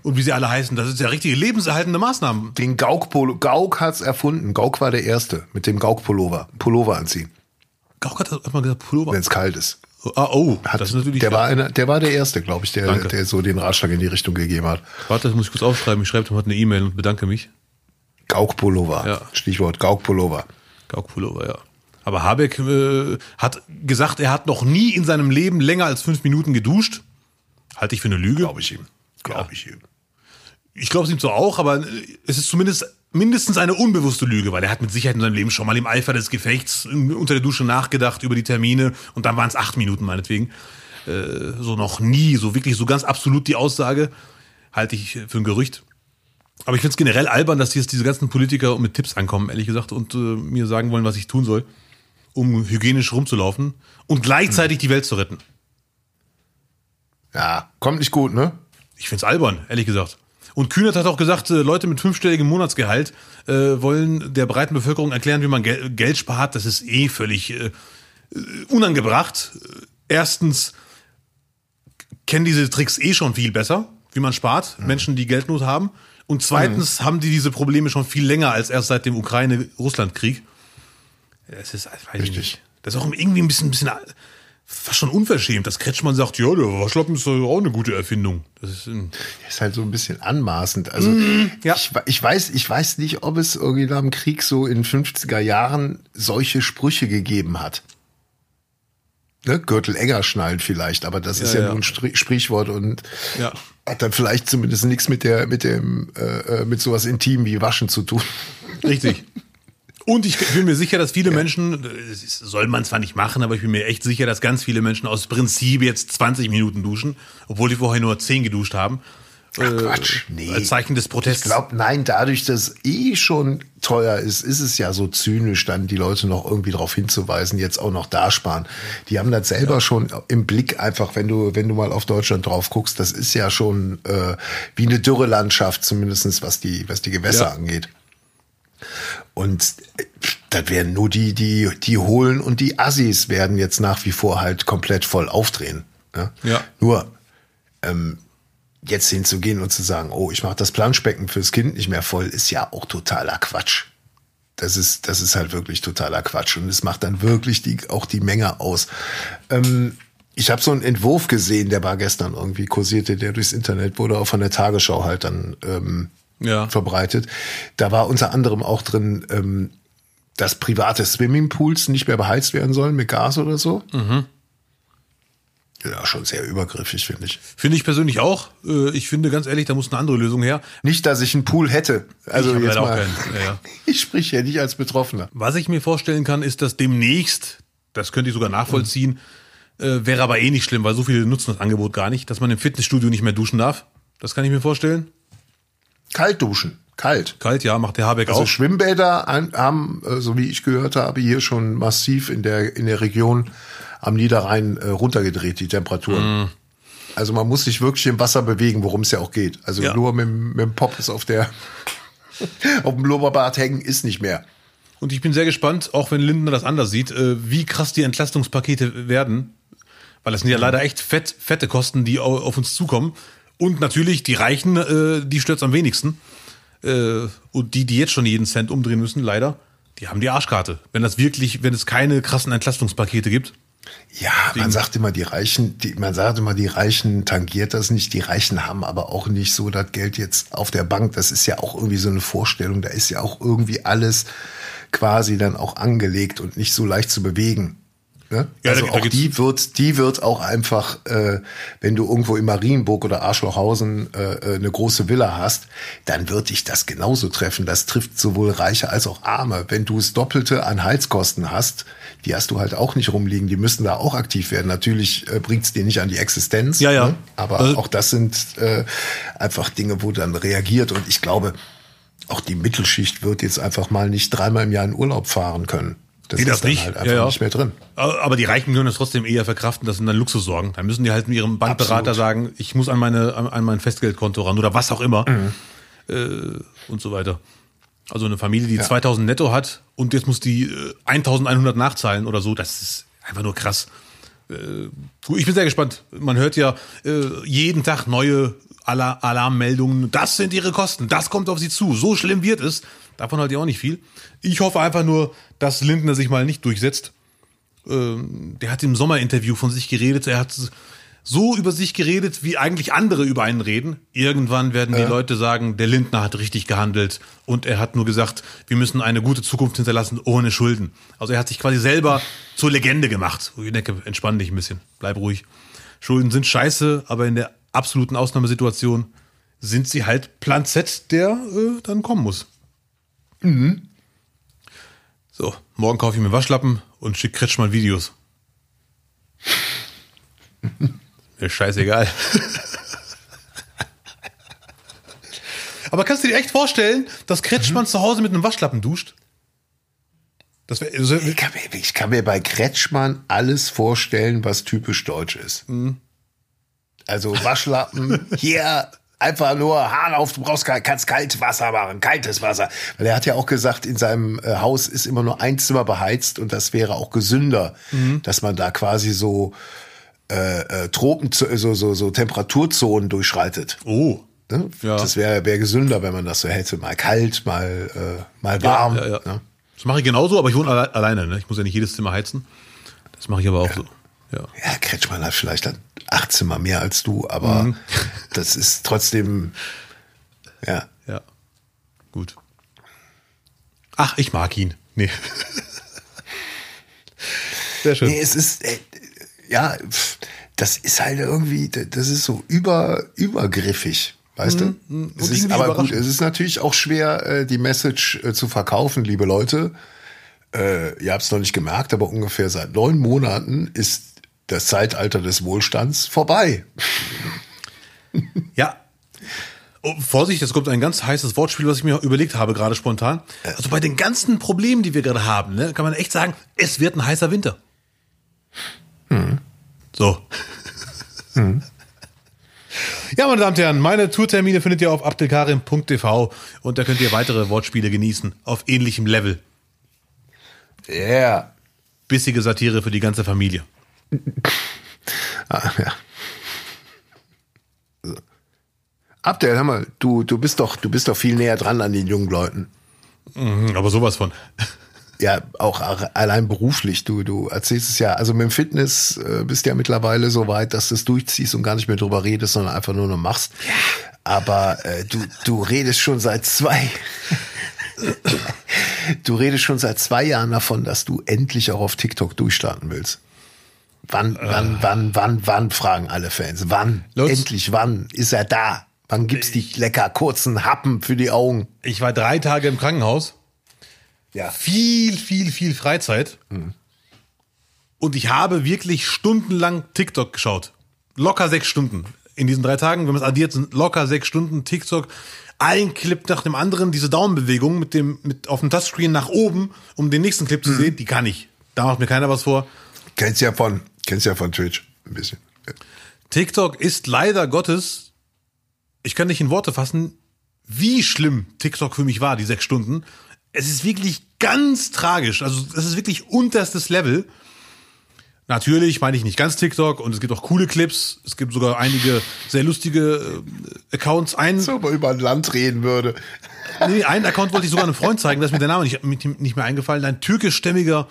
und wie sie alle heißen. Das ist ja richtige lebenserhaltende Maßnahmen. Den Gauk-Polo. Gauk hat's erfunden. Gauk war der Erste mit dem Gauk-Pullover. Pullover anziehen, Gauck hat hat mal gesagt, Pullover. wenn es kalt ist. Ah, oh, Hat, das ist natürlich. der, war einer, der war der Erste, glaube ich, der, Danke. der so den Ratschlag in die Richtung gegeben hat. Warte, das muss ich kurz aufschreiben. Ich schreibe ihm heute eine E-Mail und bedanke mich. Gauk-Pullover. Ja. Stichwort Gauk-Pullover. Gauck Pullover, ja. Aber Habeck äh, hat gesagt, er hat noch nie in seinem Leben länger als fünf Minuten geduscht. Halte ich für eine Lüge. Glaube ich ihm. Glaube ich ihm. Ich glaube es ihm zwar auch, aber äh, es ist zumindest mindestens eine unbewusste Lüge, weil er hat mit Sicherheit in seinem Leben schon mal im Eifer des Gefechts in- unter der Dusche nachgedacht über die Termine und dann waren es acht Minuten meinetwegen. Äh, so noch nie, so wirklich so ganz absolut die Aussage halte ich für ein Gerücht. Aber ich finde es generell albern, dass jetzt diese ganzen Politiker mit Tipps ankommen, ehrlich gesagt, und äh, mir sagen wollen, was ich tun soll, um hygienisch rumzulaufen und gleichzeitig die Welt zu retten. Ja, kommt nicht gut, ne? Ich find's albern, ehrlich gesagt. Und Kühnert hat auch gesagt, äh, Leute mit fünfstelligem Monatsgehalt äh, wollen der breiten Bevölkerung erklären, wie man Gel Geld spart. Das ist eh völlig äh, unangebracht. Erstens kennen diese Tricks eh schon viel besser, wie man spart. Menschen, die Geldnot haben. Und zweitens haben die diese Probleme schon viel länger als erst seit dem Ukraine-Russland-Krieg. Das ist, weiß ich Richtig. nicht. Das ist auch irgendwie ein bisschen, ein bisschen fast schon unverschämt, dass Kretschmann sagt, ja, der Waschlappen ist auch eine gute Erfindung. Das ist ist halt so ein bisschen anmaßend. Also ja. ich, ich weiß, ich weiß nicht, ob es irgendwie nach dem Krieg so in 50er Jahren solche Sprüche gegeben hat. Ne? Gürtel enger schnallen vielleicht, aber das ist Ja, ja, ja. nur ein Stri- Sprichwort und Ja. hat dann vielleicht zumindest nichts mit der, mit dem, äh, äh, mit sowas intim wie Waschen zu tun. Richtig. Und ich bin mir sicher, dass viele Menschen, das ist- soll man zwar nicht machen, aber ich bin mir echt sicher, dass ganz viele Menschen aus Prinzip jetzt 20 Minuten duschen, obwohl die vorher nur 10 geduscht haben. Ach, Quatsch, nee. Als Zeichen des Protests. Ich glaube, nein, dadurch, dass es eh schon teuer ist, ist es ja so zynisch, dann die Leute noch irgendwie darauf hinzuweisen, jetzt auch noch da sparen. Die haben das selber schon im Blick einfach, wenn du, wenn du mal auf Deutschland drauf guckst, das ist ja schon äh, wie eine Dürrelandschaft, zumindestens was die, was die Gewässer Ja. angeht. Und äh, das werden nur die, die, die holen und die Assis werden jetzt nach wie vor halt komplett voll aufdrehen. Ja. Ja. Nur, ähm, jetzt hinzugehen und zu sagen, oh, ich mache das Planschbecken fürs Kind nicht mehr voll, ist ja auch totaler Quatsch. Das ist, das ist halt wirklich totaler Quatsch. Und es macht dann wirklich die, auch die Menge aus. Ähm, ich habe so einen Entwurf gesehen, der war gestern irgendwie kursierte, der durchs Internet wurde auch von der Tagesschau halt dann ähm, Ja. verbreitet. Da war unter anderem auch drin, ähm, dass private Swimmingpools nicht mehr beheizt werden sollen mit Gas oder so. Ja, schon sehr übergriffig, finde ich. Finde ich persönlich auch. Äh, Ich finde ganz ehrlich, da muss eine andere Lösung her. Nicht, dass ich einen Pool hätte. Also Ich jetzt mal, ja, ja. ich spreche ja nicht als Betroffener. Was ich mir vorstellen kann, ist, dass demnächst, das könnte ich sogar nachvollziehen, äh, wäre aber eh nicht schlimm, weil so viele nutzen das Angebot gar nicht, dass man im Fitnessstudio nicht mehr duschen darf. Das kann ich mir vorstellen. Kalt duschen, kalt. Kalt, ja, macht der Habeck Also auch. Schwimmbäder an, haben, äh, so wie ich gehört habe, hier schon massiv in der in der Region am Niederrhein äh, runtergedreht die Temperaturen. Mhm. Also man muss sich wirklich im Wasser bewegen, worum es ja auch geht. Also Ja. nur mit, dem- mit dem Poppes auf der auf dem Blubberbad hängen ist nicht mehr. Und ich bin sehr gespannt, auch wenn Lindner das anders sieht, äh, wie krass die Entlastungspakete werden. Weil das sind ja leider echt fett, fette Kosten, die au- auf uns zukommen. Und natürlich die Reichen, äh, die stört's am wenigsten. Äh, und die, die jetzt schon jeden Cent umdrehen müssen, leider, die haben die Arschkarte. Wenn das wirklich, wenn es keine krassen Entlastungspakete gibt. Ja, man sagt immer, die Reichen, die, man sagt immer, die Reichen tangiert das nicht. Die Reichen haben aber auch nicht so das Geld jetzt auf der Bank. Das ist ja auch irgendwie so eine Vorstellung. Da ist ja auch irgendwie alles quasi dann auch angelegt und nicht so leicht zu bewegen. Ne? Ja, also da- da auch die wird, die wird auch einfach, äh, wenn du irgendwo in Marienburg oder Arschlochhausen äh, äh, eine große Villa hast, dann wird dich das genauso treffen. Das trifft sowohl Reiche als auch Arme. Wenn du das Doppelte an Heizkosten hast, die hast du halt auch nicht rumliegen. Die müssen da auch aktiv werden. Natürlich äh, bringt es dir nicht an die Existenz. Ja, ja. Ne? Aber Also- auch das sind äh, einfach Dinge, wo dann reagiert. Und ich glaube, auch die Mittelschicht wird jetzt einfach mal nicht dreimal im Jahr in Urlaub fahren können. Das Nee, das ist nicht. halt Ja, einfach ja. nicht mehr drin. Aber die Reichen können das trotzdem eher verkraften, das sind dann Luxussorgen. Da müssen die halt mit ihrem Bankberater Absolut. sagen, ich muss an meine an, mein Festgeldkonto ran oder was auch immer Mhm. äh, und so weiter. Also eine Familie, die 2000 netto hat und jetzt muss die äh, 1100 nachzahlen oder so, das ist einfach nur krass. Äh, ich bin sehr gespannt. Man hört ja äh, jeden Tag neue Ala Alarmmeldungen. Das sind ihre Kosten. Das kommt auf sie zu. So schlimm wird es. Davon halt ja auch nicht viel. Ich hoffe einfach nur, dass Lindner sich mal nicht durchsetzt ähm, der hat im Sommerinterview von sich geredet. Er hat so über sich geredet, wie eigentlich andere über einen reden. Irgendwann werden die Leute sagen, der Lindner hat richtig gehandelt und er hat nur gesagt, wir müssen eine gute Zukunft hinterlassen ohne Schulden. Also er hat sich quasi selber zur Legende gemacht. Ich denke, entspann dich ein bisschen, bleib ruhig. Schulden sind scheiße, aber in der absoluten Ausnahmesituation sind sie halt Plan Z, der äh, dann kommen muss. So, morgen kaufe ich mir Waschlappen und schick Kretschmann Videos. Mir scheißegal. Aber kannst du dir echt vorstellen, dass Kretschmann zu Hause mit einem Waschlappen duscht? Wär, also, Ich kann, mir, ich kann mir bei Kretschmann alles vorstellen, was typisch deutsch ist. Also Waschlappen, hier einfach nur Hahn auf, du brauchst kein, kannst kaltes Wasser machen, kaltes Wasser. Weil er hat ja auch gesagt, in seinem äh, Haus ist immer nur ein Zimmer beheizt und das wäre auch gesünder, dass man da quasi so äh, äh, Tropen, so, so, so Temperaturzonen durchschreitet. Oh. Ne? Ja. Das wäre wär gesünder, wenn man das so hätte. Mal kalt, mal, äh, mal warm. Ja, ja, ja. Ne? Das mache ich genauso, aber ich wohne alle alleine. Ne? Ich muss ja nicht jedes Zimmer heizen. Das mache ich aber auch so. Ja. Ja, Kretschmann hat vielleicht dann acht Zimmer mehr als du, aber Mhm. das ist trotzdem, ja. Ja. Gut. Ach, ich mag ihn. Nee. Sehr schön. Nee, es ist, äh, ja, das ist halt irgendwie, das ist so über, übergriffig. Weißt du? Es Mhm, und ist, irgendwie aber gut, es ist natürlich auch schwer, äh, die Message äh, zu verkaufen, liebe Leute. Äh, ihr habt es noch nicht gemerkt, aber ungefähr seit neun Monaten ist das Zeitalter des Wohlstands vorbei. Ja. Oh, Vorsicht, jetzt kommt ein ganz heißes Wortspiel, was ich mir überlegt habe, gerade spontan. Also bei den ganzen Problemen, die wir gerade haben, ne, kann man echt sagen, es wird ein heißer Winter. So. Ja, meine Damen und Herren, meine Tourtermine findet ihr auf abdelkarim.tv und da könnt ihr weitere Wortspiele genießen auf ähnlichem Level. Ja. Yeah. Bissige Satire für die ganze Familie. Ah, ja. So. Abdel, hör mal, du, du bist doch, du bist doch viel näher dran an den jungen Leuten. Mhm, Aber sowas von. Ja, auch allein beruflich. Du, du erzählst es ja, also mit dem Fitness äh, bist ja mittlerweile so weit, dass du es durchziehst und gar nicht mehr drüber redest, sondern einfach nur noch machst. Aber äh, du, du redest schon seit zwei, du redest schon seit zwei Jahren davon, dass du endlich auch auf TikTok durchstarten willst. Wann, wann, wann, wann, wann, fragen alle Fans. Wann? Lutz? Endlich, wann ist er da? Wann gibt's die lecker kurzen Happen für die Augen? Ich war drei Tage im Krankenhaus. Ja. viel, viel, viel Freizeit. Und ich habe wirklich stundenlang TikTok geschaut. Locker sechs Stunden. In diesen drei Tagen, wenn man es addiert, sind locker sechs Stunden TikTok. Ein Clip nach dem anderen, diese Daumenbewegung mit dem, mit auf dem Touchscreen nach oben, um den nächsten Clip zu sehen, die kann ich. Da macht mir keiner was vor. Kennst ja von, kennst ja von Twitch ein bisschen. TikTok ist leider Gottes, ich kann nicht in Worte fassen, wie schlimm TikTok für mich war, die sechs Stunden. Es ist wirklich ganz tragisch. Also, es ist wirklich unterstes Level. Natürlich meine ich nicht ganz TikTok und es gibt auch coole Clips. Es gibt sogar einige sehr lustige äh, Accounts. Ein, So, er über ein Land reden würde. nee, einen Account wollte ich sogar einem Freund zeigen, da ist mir der Name nicht, nicht mehr eingefallen. Ein türkischstämmiger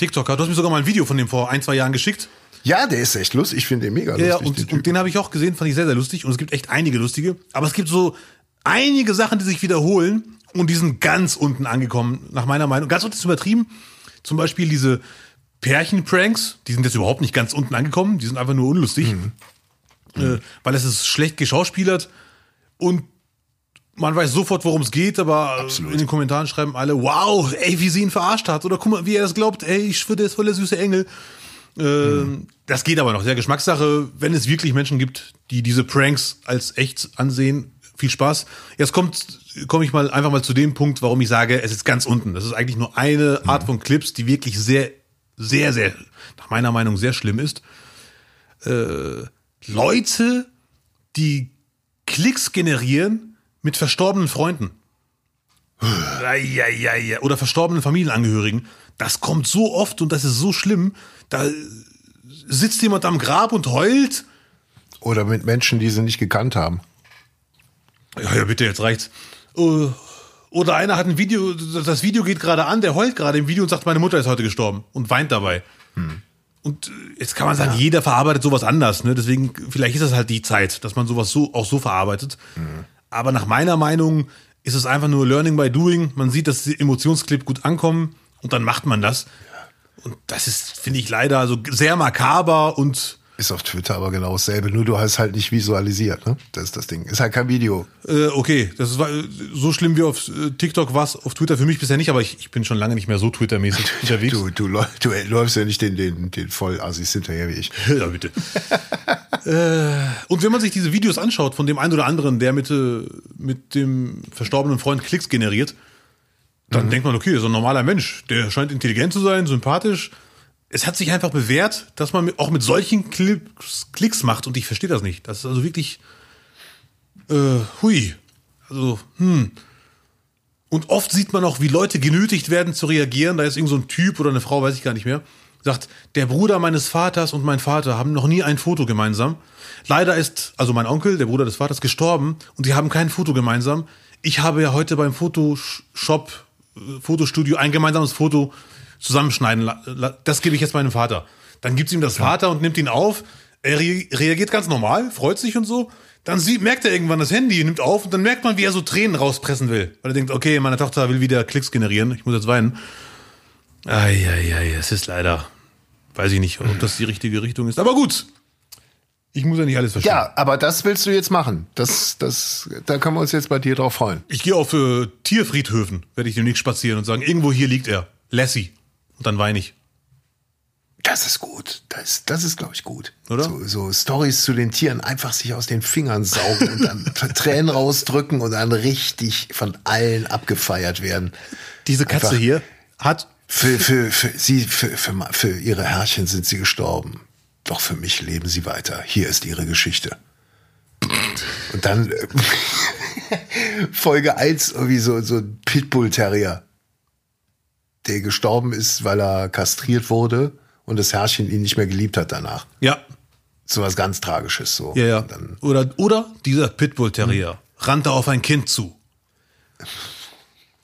TikToker. Du hast mir sogar mal ein Video von dem vor ein, zwei Jahren geschickt. Ja, der ist echt lustig. Ich finde den mega Ja, ja, lustig. und, den und den habe ich auch gesehen, fand ich sehr, sehr lustig. Und es gibt echt einige lustige. Aber es gibt so einige Sachen, die sich wiederholen und die sind ganz unten angekommen, nach meiner Meinung. Ganz unten ist übertrieben. Zum Beispiel diese Pärchen-Pranks, die sind jetzt überhaupt nicht ganz unten angekommen, die sind einfach nur unlustig. Äh, weil es ist schlecht geschauspielert und man weiß sofort, worum es geht, aber in den Kommentaren schreiben alle, wow, ey, wie sie ihn verarscht hat. Oder guck mal, wie er das glaubt, ey, ich schwöre, der ist voll der süße Engel. Ähm, Das geht aber noch, sehr Geschmackssache. Wenn es wirklich Menschen gibt, die diese Pranks als echt ansehen, viel Spaß. Jetzt kommt, komme ich mal einfach mal zu dem Punkt, warum ich sage, es ist ganz unten. Das ist eigentlich nur eine Art von Clips, die wirklich sehr, sehr, sehr, nach meiner Meinung sehr schlimm ist. Äh, Leute, die Klicks generieren mit verstorbenen Freunden. Ja, ja, ja, ja. Oder verstorbenen Familienangehörigen. Das kommt so oft und das ist so schlimm. Da sitzt jemand am Grab und heult. Oder mit Menschen, die sie nicht gekannt haben. Ja, ja, bitte, jetzt reicht's. Äh, Oder einer hat ein Video, das Video geht gerade an, der heult gerade im Video und sagt, meine Mutter ist heute gestorben und weint dabei. Und äh, jetzt kann man sagen, jeder verarbeitet sowas anders, ne? Deswegen, vielleicht ist das halt die Zeit, dass man sowas so auch so verarbeitet. Aber nach meiner Meinung ist es einfach nur Learning by Doing. Man sieht, dass die Emotionsclip gut ankommen und dann macht man das. Und das ist, finde ich, leider also sehr makaber und Ist auf Twitter aber genau dasselbe. Nur du hast halt nicht visualisiert, ne? Das ist das Ding. Ist halt kein Video. Äh, okay, das war äh, so schlimm wie auf äh, TikTok war es auf Twitter für mich bisher nicht, aber ich, ich bin schon lange nicht mehr so Twitter-mäßig unterwegs. Du, du, läu- du läufst ja nicht den, den, den Vollassis hinterher wie ich. ja, bitte. äh, und wenn man sich diese Videos anschaut von dem einen oder anderen, der mit, äh, mit dem verstorbenen Freund Klicks generiert, dann denkt man, okay, so ein normaler Mensch, der scheint intelligent zu sein, sympathisch, es hat sich einfach bewährt, dass man auch mit solchen Klicks, Klicks macht und ich verstehe das nicht. Das ist also wirklich, äh, hui. Also, hm. Und oft sieht man auch, wie Leute genötigt werden zu reagieren. Da ist irgend so ein Typ oder eine Frau, weiß ich gar nicht mehr. Sagt, der Bruder meines Vaters und mein Vater haben noch nie ein Foto gemeinsam. Leider ist, also mein Onkel, der Bruder des Vaters, gestorben und sie haben kein Foto gemeinsam. Ich habe ja heute beim Photoshop, äh, Fotostudio ein gemeinsames Foto zusammenschneiden. Das gebe ich jetzt meinem Vater. Dann gibt ihm das Vater und nimmt ihn auf. Er re reagiert ganz normal, freut sich und so. Dann sieht, merkt er irgendwann das Handy, nimmt auf und dann merkt man, wie er so Tränen rauspressen will. Weil er denkt, okay, meine Tochter will wieder Klicks generieren, ich muss jetzt weinen. Eieiei, es ist leider, weiß ich nicht, ob das die richtige Richtung ist. Aber gut, ich muss ja nicht alles verstehen. Ja, aber das willst du jetzt machen. Das, das, da können wir uns jetzt bei dir drauf freuen. Ich gehe auf äh, Tierfriedhöfen, werde ich demnächst spazieren und sagen, irgendwo hier liegt er. Lassie. Und dann weine ich. Das ist gut. Das, das ist, glaube ich, gut. Oder? So, so Stories zu den Tieren einfach sich aus den Fingern saugen und dann Tränen rausdrücken und dann richtig von allen abgefeiert werden. Diese Katze Einfach- hier hat Für, für, für sie, für, für, für ihre Herrchen sind sie gestorben. Doch für mich leben sie weiter. Hier ist ihre Geschichte. Und dann äh, Folge 1 irgendwie so, so ein Pitbull-Terrier, der gestorben ist, weil er kastriert wurde und das Herrchen ihn nicht mehr geliebt hat danach. Ja, So was ganz Tragisches. So. ja, ja. Oder, oder dieser Pitbull Terrier rannte auf ein Kind zu.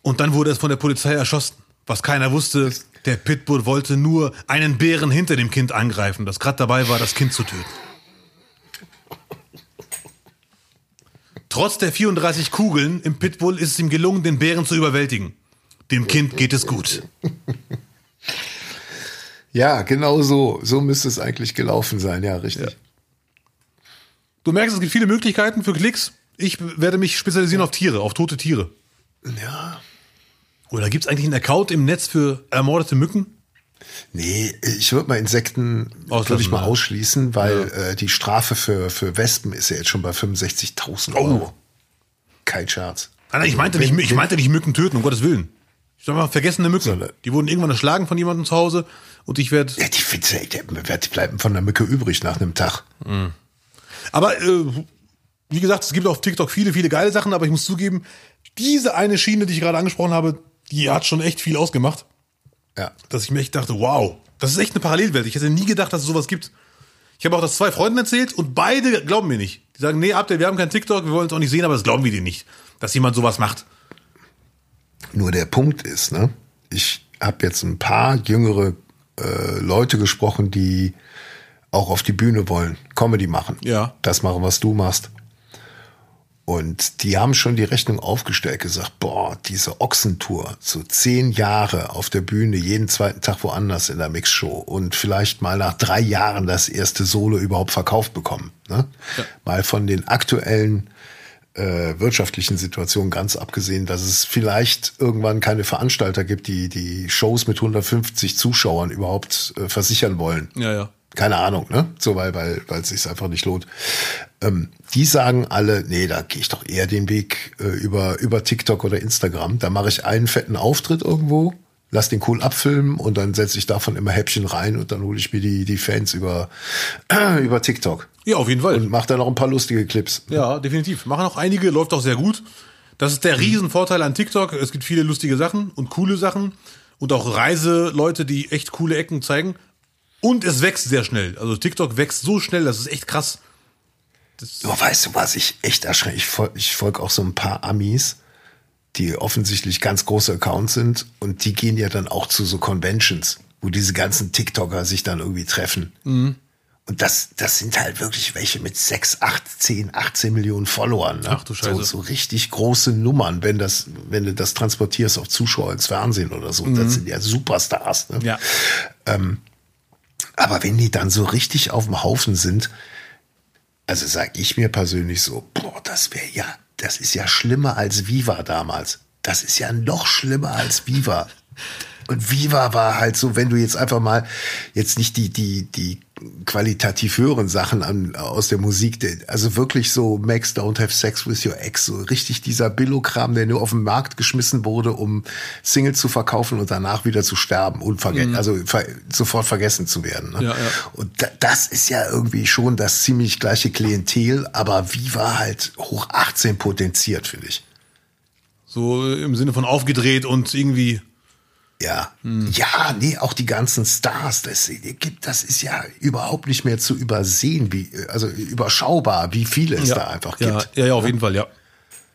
Und dann wurde es von der Polizei erschossen. Was keiner wusste, der Pitbull wollte nur einen Bären hinter dem Kind angreifen, das gerade dabei war, das Kind zu töten. Trotz der 34 Kugeln im Pitbull ist es ihm gelungen, den Bären zu überwältigen. Dem Kind geht es gut. ja, genau so. So müsste es eigentlich gelaufen sein. Ja, richtig. Du merkst, es gibt viele Möglichkeiten für Klicks. Ich werde mich spezialisieren auf Tiere, auf tote Tiere. ja. Oder gibt es eigentlich einen Account im Netz für ermordete Mücken? Nee, ich würde mal Insekten, würde ich mal ja. ausschließen, weil äh, die Strafe für, für Wespen ist ja jetzt schon bei 65.000 Oh. Euro. Kein Scherz. Nein, ich meinte nicht, ich meinte nicht Mücken töten, um Gottes Willen. Ich sag mal, vergessene Mücken. Sondern- Die wurden irgendwann erschlagen von jemandem zu Hause und ich werde. Ja, die, Witze, ey, die, bleiben von der Mücke übrig nach einem Tag. Aber äh, wie gesagt, es gibt auf TikTok viele, viele geile Sachen, aber ich muss zugeben, diese eine Schiene, die ich gerade angesprochen habe, die hat schon echt viel ausgemacht. Ja. dass ich mir echt dachte, wow, das ist echt eine Parallelwelt. Ich hätte nie gedacht, dass es sowas gibt. Ich habe auch das zwei Freunden erzählt und beide glauben mir nicht. Die sagen, nee, Abdel, wir haben kein TikTok, wir wollen es auch nicht sehen, aber das glauben wir dir nicht, dass jemand sowas macht. Nur der Punkt ist, ne, ich habe jetzt ein paar jüngere äh, Leute gesprochen, die auch auf die Bühne wollen, Comedy machen. Ja. Das machen, was du machst. Und die haben schon die Rechnung aufgestellt, gesagt, boah, diese Ochsentour, so zehn Jahre auf der Bühne, jeden zweiten Tag woanders in der Mixshow und vielleicht mal nach drei Jahren das erste Solo überhaupt verkauft bekommen. Ne? Mal von den aktuellen äh, wirtschaftlichen Situation ganz abgesehen, dass es vielleicht irgendwann keine Veranstalter gibt, die die Shows mit 150 Zuschauern überhaupt äh, versichern wollen. Ja, ja. Keine Ahnung, ne? So, weil, weil, weil es sich einfach nicht lohnt. Ähm, die sagen alle, nee, da gehe ich doch eher den Weg äh, über, über TikTok oder Instagram. Da mache ich einen fetten Auftritt irgendwo, lass den cool abfilmen und dann setze ich davon immer Häppchen rein und dann hole ich mir die, die Fans über, über TikTok. Ja, auf jeden Fall. Und mache da noch ein paar lustige Clips. Ja, definitiv. Machen auch einige, läuft auch sehr gut. Das ist der Riesenvorteil an TikTok. Es gibt viele lustige Sachen und coole Sachen und auch Reiseleute, die echt coole Ecken zeigen. Und es wächst sehr schnell. Also TikTok wächst so schnell, das ist echt krass. Aber weißt du, was ich echt erschrecke? Ich, fol ich folge auch so ein paar Amis, die offensichtlich ganz große Accounts sind und die gehen ja dann auch zu so Conventions, wo diese ganzen TikToker sich dann irgendwie treffen. Mhm. Und das, das sind halt wirklich welche mit 6, 8, 10, 18 Millionen Followern. Ne? Ach du Scheiße. So, so richtig große Nummern, wenn das, wenn du das transportierst auf Zuschauer ins Fernsehen oder so. Das sind ja Superstars. Ne? Mhm. Ja. Aber wenn die dann so richtig auf dem Haufen sind, also sag ich mir persönlich so, boah, das wäre ja, das ist ja schlimmer als Viva damals. Das ist ja noch schlimmer als Viva. Und Viva war halt so, wenn du jetzt einfach mal jetzt nicht die, die, die qualitativ höheren Sachen an, aus der Musik. Also wirklich so Max Don't Have Sex With Your Ex, so richtig dieser Billo-Kram, der nur auf den Markt geschmissen wurde, um Singles zu verkaufen und danach wieder zu sterben, unverge also ver sofort vergessen zu werden. Ne? Ja, ja. Und da, das ist ja irgendwie schon das ziemlich gleiche Klientel, aber Viva halt hoch 18 potenziert, finde ich. So im Sinne von aufgedreht und irgendwie Ja, ja, nee, auch die ganzen Stars, das gibt, das ist ja überhaupt nicht mehr zu übersehen, wie, also überschaubar, wie viele es ja, da einfach ja, gibt. Ja, ja, auf jeden Fall, ja.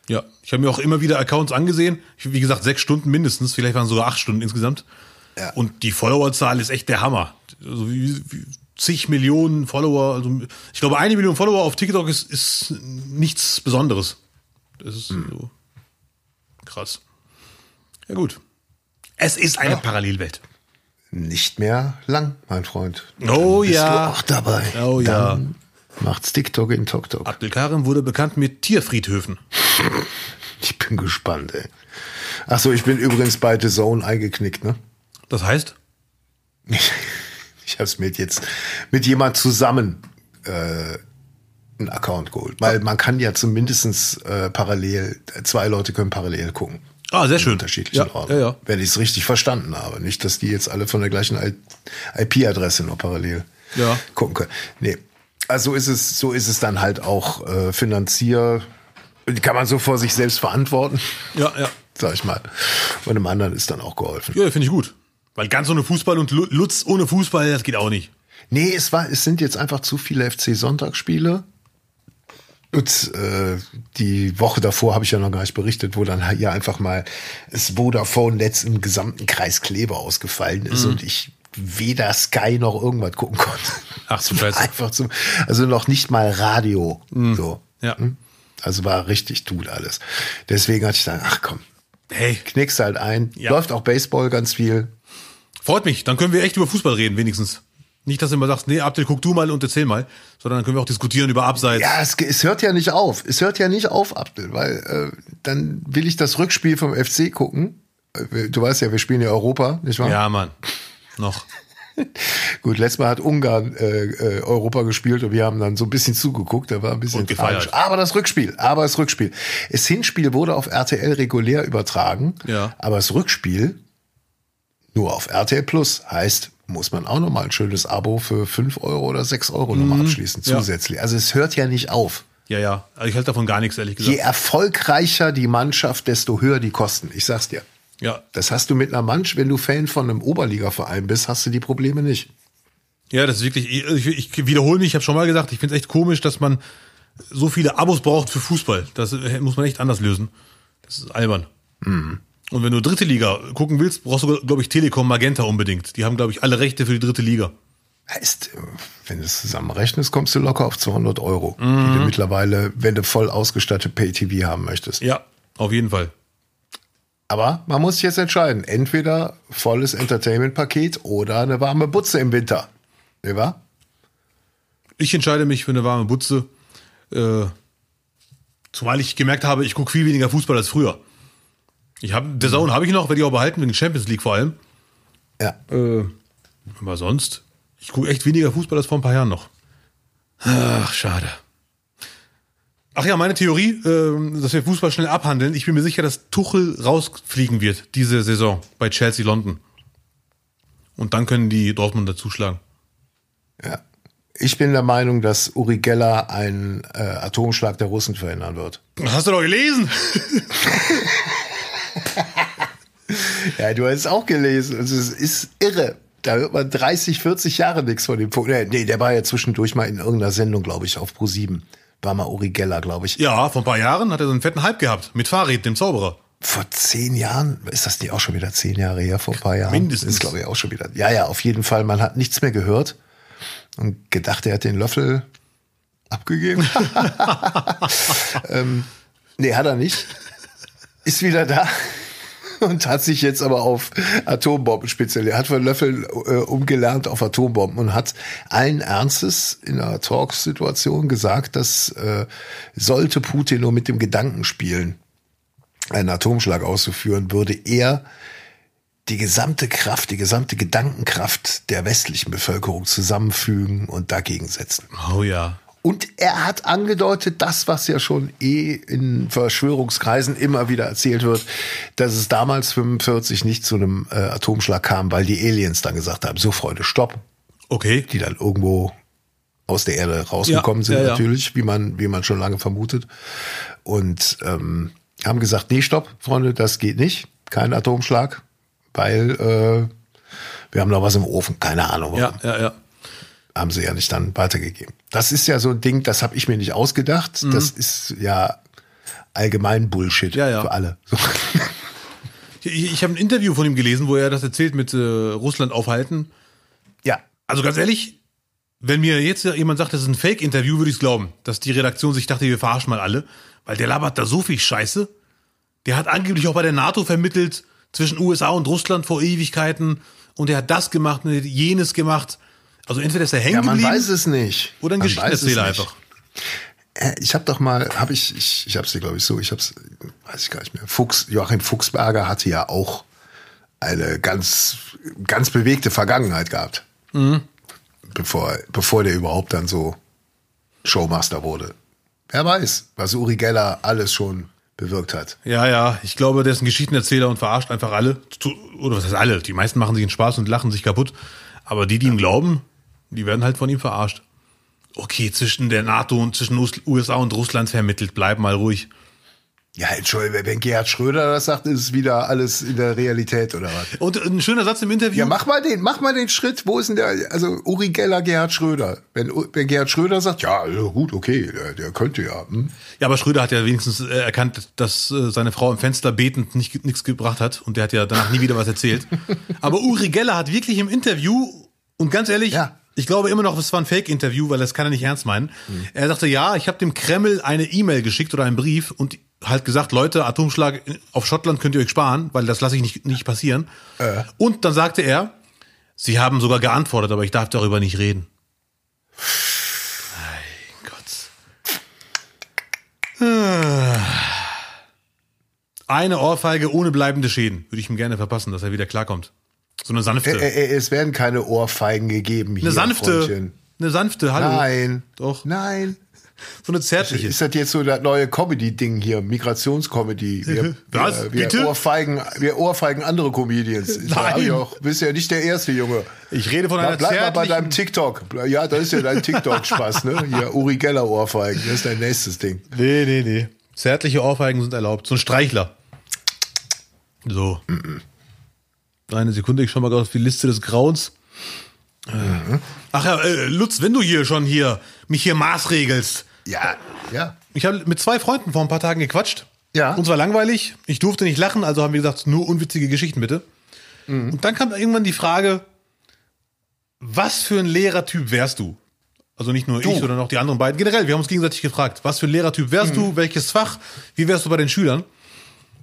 Ja, ich habe mir auch immer wieder Accounts angesehen. Ich, wie gesagt, sechs Stunden mindestens, vielleicht waren es sogar acht Stunden insgesamt. Ja. Und die Followerzahl ist echt der Hammer. Also wie, wie zig Millionen Follower. Also ich glaube, eine Million Follower auf TikTok ist, ist nichts Besonderes. Das ist Hm. so krass. Ja gut. Es ist eine Parallelwelt. Nicht mehr lang, mein Freund. Oh Dann bist ja. Du auch dabei. Oh ja. Dann macht's TikTok in TokTok. Abdelkarim wurde bekannt mit Tierfriedhöfen. Ich bin gespannt, ey. Ach so, ich bin übrigens bei The Zone eingeknickt, ne? Das heißt? Ich, ich habe es mit jetzt mit jemand zusammen äh, einen Account geholt, weil man kann ja zumindestens äh, parallel zwei Leute können parallel gucken. Ah, sehr schön. Unterschiedlichen ja, Orten. ja, ja. Wenn ich es richtig verstanden habe. Nicht, dass die jetzt alle von der gleichen IP-Adresse nur parallel Ja. gucken können. Nee. Also so ist es, so ist es dann halt auch äh, finanzier. Die kann man so vor sich selbst verantworten, Ja, ja. sag ich mal. Und dem anderen ist dann auch geholfen. Ja, finde ich gut. Weil ganz ohne Fußball und Lu- Lutz ohne Fußball, das geht auch nicht. Nee, es war, es sind jetzt einfach zu viele FC-Sonntagsspiele. Und äh, die Woche davor habe ich ja noch gar nicht berichtet, wo dann hier einfach mal das Vodafone-Netz im gesamten Kreis Kleber ausgefallen ist und ich weder Sky noch irgendwas gucken konnte. Ach, war Scheiße. Einfach zum, also noch nicht mal Radio. So. Ja. Hm? Also war richtig tut alles. Deswegen hatte ich dann, ach komm, Hey, knickst halt ein. Ja. Läuft auch Baseball ganz viel. freut mich. Dann können wir echt über Fußball reden, wenigstens. Nicht, dass du immer sagst, nee, Abdel, guck du mal und erzähl mal, sondern dann können wir auch diskutieren über Abseits. Ja, es, es hört ja nicht auf. Es hört ja nicht auf, Abdel, weil äh, dann will ich das Rückspiel vom FC gucken. Äh, Du weißt ja, wir spielen ja Europa, nicht wahr? Ja, Mann. Noch. Gut, letztes Mal hat Ungarn äh, äh, Europa gespielt und wir haben dann so ein bisschen zugeguckt. Da war ein bisschen tragisch. Aber das Rückspiel, aber das Rückspiel. Das Hinspiel wurde auf RTL regulär übertragen, Ja. aber das Rückspiel nur auf RTL Plus heißt, muss man auch nochmal ein schönes Abo für 5 Euro oder 6 Euro nochmal abschließen Mhm. Ja. zusätzlich. Also es hört ja nicht auf. Ja, ja. Also ich halte davon gar nichts, ehrlich Je gesagt. erfolgreicher die Mannschaft, desto höher die Kosten. Ich sag's dir. Ja. Das hast du mit einer Mannschaft, wenn du Fan von einem Oberligaverein bist, hast du die Probleme nicht. Ja, das ist wirklich, ich, ich wiederhole mich, ich habe schon mal gesagt, ich finde es echt komisch, dass man so viele Abos braucht für Fußball. Das äh, muss man echt anders lösen. Das ist albern. Mhm. Und wenn du dritte Liga gucken willst, brauchst du, glaube ich, Telekom Magenta unbedingt. Die haben, glaube ich, alle Rechte für die dritte Liga. Heißt, wenn du es zusammenrechnest, kommst du locker auf 200 Euro, die Mhm. du mittlerweile, wenn du voll ausgestattet Pay-TV haben möchtest. Ja, auf jeden Fall. Aber man muss sich jetzt entscheiden. Entweder volles Entertainment-Paket oder eine warme Butze im Winter. Ne, wa? Ich entscheide mich für eine warme Butze. Äh, zumal ich gemerkt habe, ich gucke viel weniger Fußball als früher. Ich habe, der Zone habe ich noch, werde ich auch behalten, wegen Champions League vor allem. Ja. Äh, aber sonst, ich gucke echt weniger Fußball als vor ein paar Jahren noch. Ach, schade. Ach ja, meine Theorie, ähm, dass wir Fußball schnell abhandeln. Ich bin mir sicher, dass Tuchel rausfliegen wird diese Saison bei Chelsea London. Und dann können die Dortmunder zuschlagen. ja. Ich bin der Meinung, dass Uri Geller einen äh, Atomschlag der Russen verhindern wird. Hast du doch gelesen? Ja, du hast es auch gelesen. Also es ist irre. Da hört man 30, 40 Jahre nichts von dem Punkt. Nee, nee, der war ja zwischendurch mal in irgendeiner Sendung, glaube ich, auf Pro7. War mal Uri Geller, glaube ich. Ja, vor ein paar Jahren hat er so einen fetten Hype gehabt mit Farid, dem Zauberer. Vor zehn Jahren, ist das nicht auch schon wieder zehn Jahre her, vor ein paar Jahren? Mindestens. Ist, glaube ich, auch schon wieder. Ja, ja, auf jeden Fall. Man hat nichts mehr gehört und gedacht, er hat den Löffel abgegeben. ähm, nee, hat er nicht. Ist wieder da und hat sich jetzt aber auf Atombomben spezialisiert. Er hat von Löffel äh, umgelernt auf Atombomben und hat allen Ernstes in einer Talksituation gesagt, dass äh, sollte Putin nur mit dem Gedanken spielen, einen Atomschlag auszuführen, würde er die gesamte Kraft, die gesamte Gedankenkraft der westlichen Bevölkerung zusammenfügen und dagegen setzen. Oh ja. Und er hat angedeutet, das, was ja schon eh in Verschwörungskreisen immer wieder erzählt wird, dass es damals 45 nicht zu einem äh, Atomschlag kam, weil die Aliens dann gesagt haben, so Freunde, stopp. Okay. Die dann irgendwo aus der Erde rausgekommen Ja, sind, ja, ja. natürlich, wie man, wie man schon lange vermutet. Und ähm, haben gesagt, nee, stopp, Freunde, das geht nicht. Kein Atomschlag, weil äh, wir haben noch was im Ofen. Keine Ahnung. warum Ja, ja, ja. Haben sie ja nicht dann weitergegeben. Das ist ja so ein Ding, das habe ich mir nicht ausgedacht. Das ist ja allgemein Bullshit Mhm. Ja, ja. für alle. So. Ich, ich habe ein Interview von ihm gelesen, wo er das erzählt mit äh, Russland aufhalten. Ja, Also ganz ehrlich, wenn mir jetzt jemand sagt, das ist ein Fake-Interview, würde ich es glauben, dass die Redaktion sich dachte, wir verarschen mal alle, weil der labert da so viel Scheiße. Der hat angeblich auch bei der NATO vermittelt zwischen USA und Russland vor Ewigkeiten und er hat das gemacht und jenes gemacht. Also entweder ist er hängen ja man geblieben weiß es nicht. oder ein Man Geschichtenerzähler einfach. Äh, Ich habe doch mal, habe ich, ich, ich habe es dir glaube ich so, ich habe es, weiß ich gar nicht mehr. Fuchs, Joachim Fuchsberger hatte ja auch eine ganz, ganz bewegte Vergangenheit gehabt, Mhm. bevor, bevor der überhaupt dann so Showmaster wurde. Wer weiß, was Uri Geller alles schon bewirkt hat. Ja, ja, ich glaube, der ist ein Geschichtenerzähler und verarscht einfach alle. Oder was heißt alle? Die meisten machen sich einen Spaß und lachen sich kaputt. Aber die, die ihm glauben, die werden halt von ihm verarscht. Okay, zwischen der NATO und zwischen Us- USA und Russland vermittelt, bleib mal ruhig. Ja, Entschuldigung, wenn Gerhard Schröder das sagt, ist es wieder alles in der Realität oder was? Und ein schöner Satz im Interview. Ja, mach mal den, mach mal den Schritt. Wo ist denn der, also Uri Geller, Gerhard Schröder? Wenn, wenn Gerhard Schröder sagt, ja, ja, gut, okay, der, der könnte ja. Hm? Ja, aber Schröder hat ja wenigstens äh, erkannt, dass äh, seine Frau im Fenster betend nicht nichts gebracht hat und der hat ja danach nie wieder was erzählt. aber Uri Geller hat wirklich im Interview und ganz ehrlich, Ja. Ich glaube immer noch, es war ein Fake-Interview, weil das kann er nicht ernst meinen. Er sagte, ja, ich habe dem Kreml eine E-Mail geschickt oder einen Brief und halt gesagt, Leute, Atomschlag auf Schottland könnt ihr euch sparen, weil das lasse ich nicht, nicht passieren. Und dann sagte er, sie haben sogar geantwortet, aber ich darf darüber nicht reden. Mein Gott. Eine Ohrfeige ohne bleibende Schäden. Würde ich ihm gerne verpassen, dass er wieder klarkommt. So eine sanfte. Äh, es werden keine Ohrfeigen gegeben hier, eine sanfte. Freundchen. Eine sanfte, hallo. Nein. Doch. Nein. So eine zärtliche. Ist das jetzt so das neue Comedy-Ding hier, Migrationscomedy? Wir, Was? Wir, wir, Bitte? Ohrfeigen, wir ohrfeigen andere Comedians. Nein. Ich auch, bist ja nicht der erste Junge. Ich rede von einer Bleib mal bei zärtlichen. deinem TikTok. Ja, das ist ja dein TikTok-Spaß, ne? Hier, Uri Geller Ohrfeigen. Das ist dein nächstes Ding. Nee, nee, nee. Zärtliche Ohrfeigen sind erlaubt. So ein Streichler. So. Eine Sekunde, ich schau mal gerade auf die Liste des Grauens. Äh. Ach ja, äh, Lutz, wenn du hier schon hier mich hier maßregelst. Ja, ja. Ich habe mit zwei Freunden vor ein paar Tagen gequatscht. Ja. Und zwar langweilig. Ich durfte nicht lachen, also haben wir gesagt, nur unwitzige Geschichten bitte. Mhm. Und dann kam irgendwann die Frage, was für ein Lehrertyp wärst du? Also nicht nur ich, sondern auch die anderen beiden. Generell, wir haben uns gegenseitig gefragt, was für ein Lehrertyp wärst Mhm. du? Welches Fach? Wie wärst du bei den Schülern?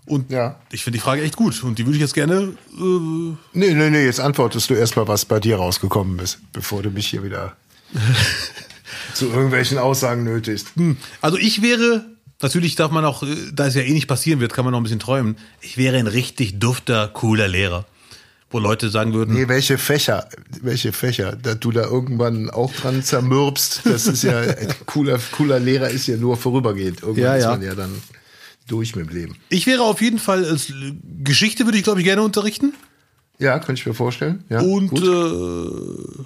Und Ja. ich finde die Frage echt gut. Und die würde ich jetzt gerne. Äh, Nee, nee, nee, jetzt antwortest du erstmal, was bei dir rausgekommen ist, bevor du mich hier wieder zu irgendwelchen Aussagen nötigst. also ich wäre, natürlich darf man auch, äh, da es ja eh nicht passieren wird, kann man noch ein bisschen träumen. Ich wäre ein richtig dufter, cooler Lehrer. Wo Leute sagen würden, Nee, welche Fächer, welche Fächer, dass du da irgendwann auch dran zermürbst, das ist ja, ein cooler, cooler Lehrer ist ja nur vorübergehend. Irgendwann Ja, ist ja. man ja dann durch mit dem Leben. Ich wäre auf jeden Fall, als Geschichte würde ich glaube ich gerne unterrichten. Ja, könnte ich mir vorstellen. Ja, Und äh,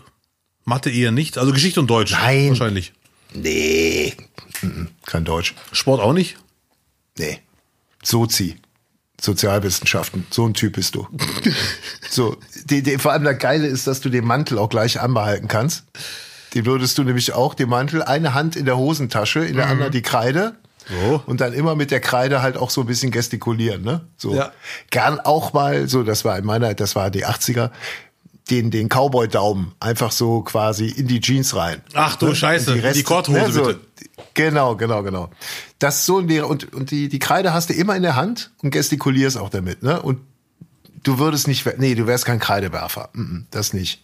Mathe eher nicht. Also Geschichte und Deutsch. Nein. Wahrscheinlich. nee, Mhm, kein Deutsch. Sport auch nicht. Nee. Sozi. Sozialwissenschaften. So ein Typ bist du. so, die, die, vor allem das Geile ist, dass du den Mantel auch gleich anbehalten kannst. Den würdest du nämlich auch, den Mantel, eine Hand in der Hosentasche, in der anderen die Kreide. So. Und dann immer mit der Kreide halt auch so ein bisschen gestikulieren, ne? So. Ja. Gern auch mal, so, das war in meiner, das war die 80er, den, den Cowboy-Daumen einfach so quasi in die Jeans rein. Ach du Ne? Scheiße, Und Reste- die Korthose ne, so, bitte. Genau, genau, genau. Das so ein und, und die, die Kreide hast du immer in der Hand und gestikulierst auch damit, ne? Und du würdest nicht, nee, du wärst kein Kreidewerfer. Mm, mm, Das nicht.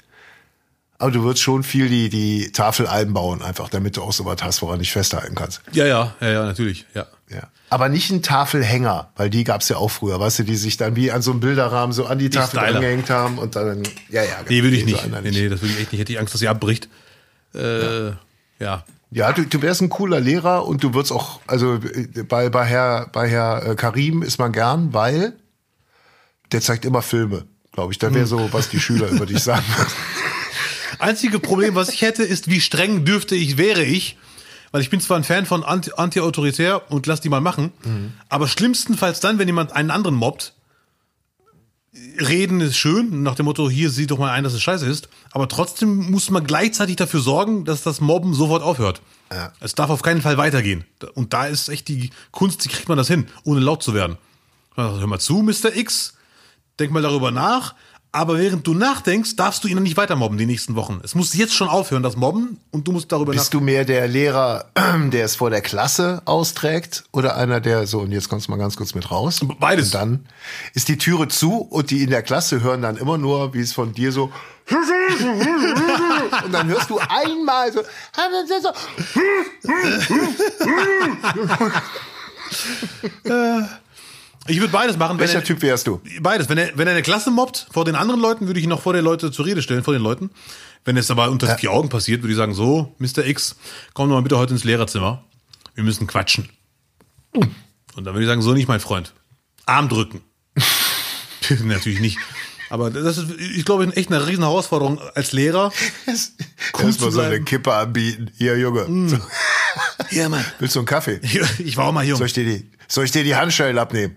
Aber du würdest schon viel die, die Tafel einbauen, einfach, damit du auch so was hast, woran dich festhalten kannst. Ja, ja, ja, ja, natürlich, ja. Ja. Aber nicht ein Tafelhänger, weil die gab's ja auch früher, weißt du, die sich dann wie an so einem Bilderrahmen so an die Tafel Styler. angehängt haben und dann, ja, ja. Nee, würde ich so nicht. einer Nee, nee, das würde ich echt nicht. Hätte ich Angst, dass sie abbricht. Äh, ja. Ja, du, du wärst ein cooler Lehrer und du würdest auch, also bei, bei Herr, bei Herr äh, Karim ist man gern, weil der zeigt immer Filme, glaube ich. Da wäre so, was die Schüler über dich sagen würden. Einzige Problem, was ich hätte, ist, wie streng dürfte ich, wäre ich. Weil ich bin zwar ein Fan von anti- anti-autoritär und lass die mal machen, aber schlimmstenfalls dann, wenn jemand einen anderen mobbt, reden ist schön, nach dem Motto, hier sieh doch mal ein, dass es scheiße ist, aber trotzdem muss man gleichzeitig dafür sorgen, dass das Mobben sofort aufhört. Ja. Es darf auf keinen Fall weitergehen. Und da ist echt die Kunst, wie kriegt man das hin, ohne laut zu werden. Hör mal zu, Mr. X, denk mal darüber nach, aber während du nachdenkst, darfst du ihn nicht weiter mobben die nächsten Wochen. Es muss jetzt schon aufhören, das Mobben, und du musst darüber Bist du mehr der Lehrer, der es vor der Klasse austrägt oder einer, der so, und jetzt kommst du mal ganz kurz mit raus? Beides. Und dann ist die Türe zu und die in der Klasse hören dann immer nur, wie es von dir so und dann hörst du einmal so, Ich würde beides machen. Welcher er, Typ wärst du? Beides. Wenn er, wenn er eine Klasse mobbt vor den anderen Leuten, würde ich ihn noch vor den Leute zur Rede stellen, vor den Leuten. Wenn es aber unter vier Augen passiert, würde ich sagen, so, Mr. X, komm doch mal bitte heute ins Lehrerzimmer. Wir müssen quatschen. Und dann würde ich sagen, so nicht, mein Freund. Arm drücken. Natürlich nicht. Aber das ist, ich glaube, echt eine riesen Herausforderung als Lehrer. Cool Erstmal so eine. Kippe anbieten. Hier, Junge. So, Ja, Mann. willst du einen Kaffee? Ich war auch mal jung. Soll ich dir die, soll ich dir die Handschellen abnehmen?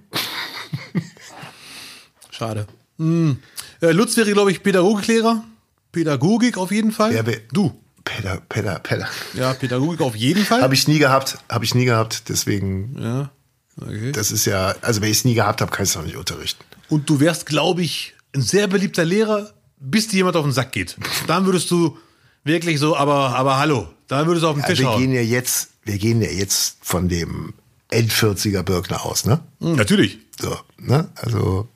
Schade. Hm. Äh, Lutz wäre, glaube ich, Pädagogiklehrer. Pädagogik auf jeden Fall. Wär- du. Peter, Peter, Peter. Ja, Pädagogik auf jeden Fall. Habe ich nie gehabt, habe ich nie gehabt. Deswegen, ja. Okay. das ist ja, also wenn ich es nie gehabt habe, kann ich es auch nicht unterrichten. Und du wärst, glaube ich, ein sehr beliebter Lehrer, bis dir jemand auf den Sack geht. Dann würdest du wirklich so, aber, aber hallo, dann würdest du auf den Ja, Tisch wir hauen. gehen ja jetzt, wir gehen ja jetzt von dem End-40er Birkner aus, ne? Hm, Natürlich. So, ne? Also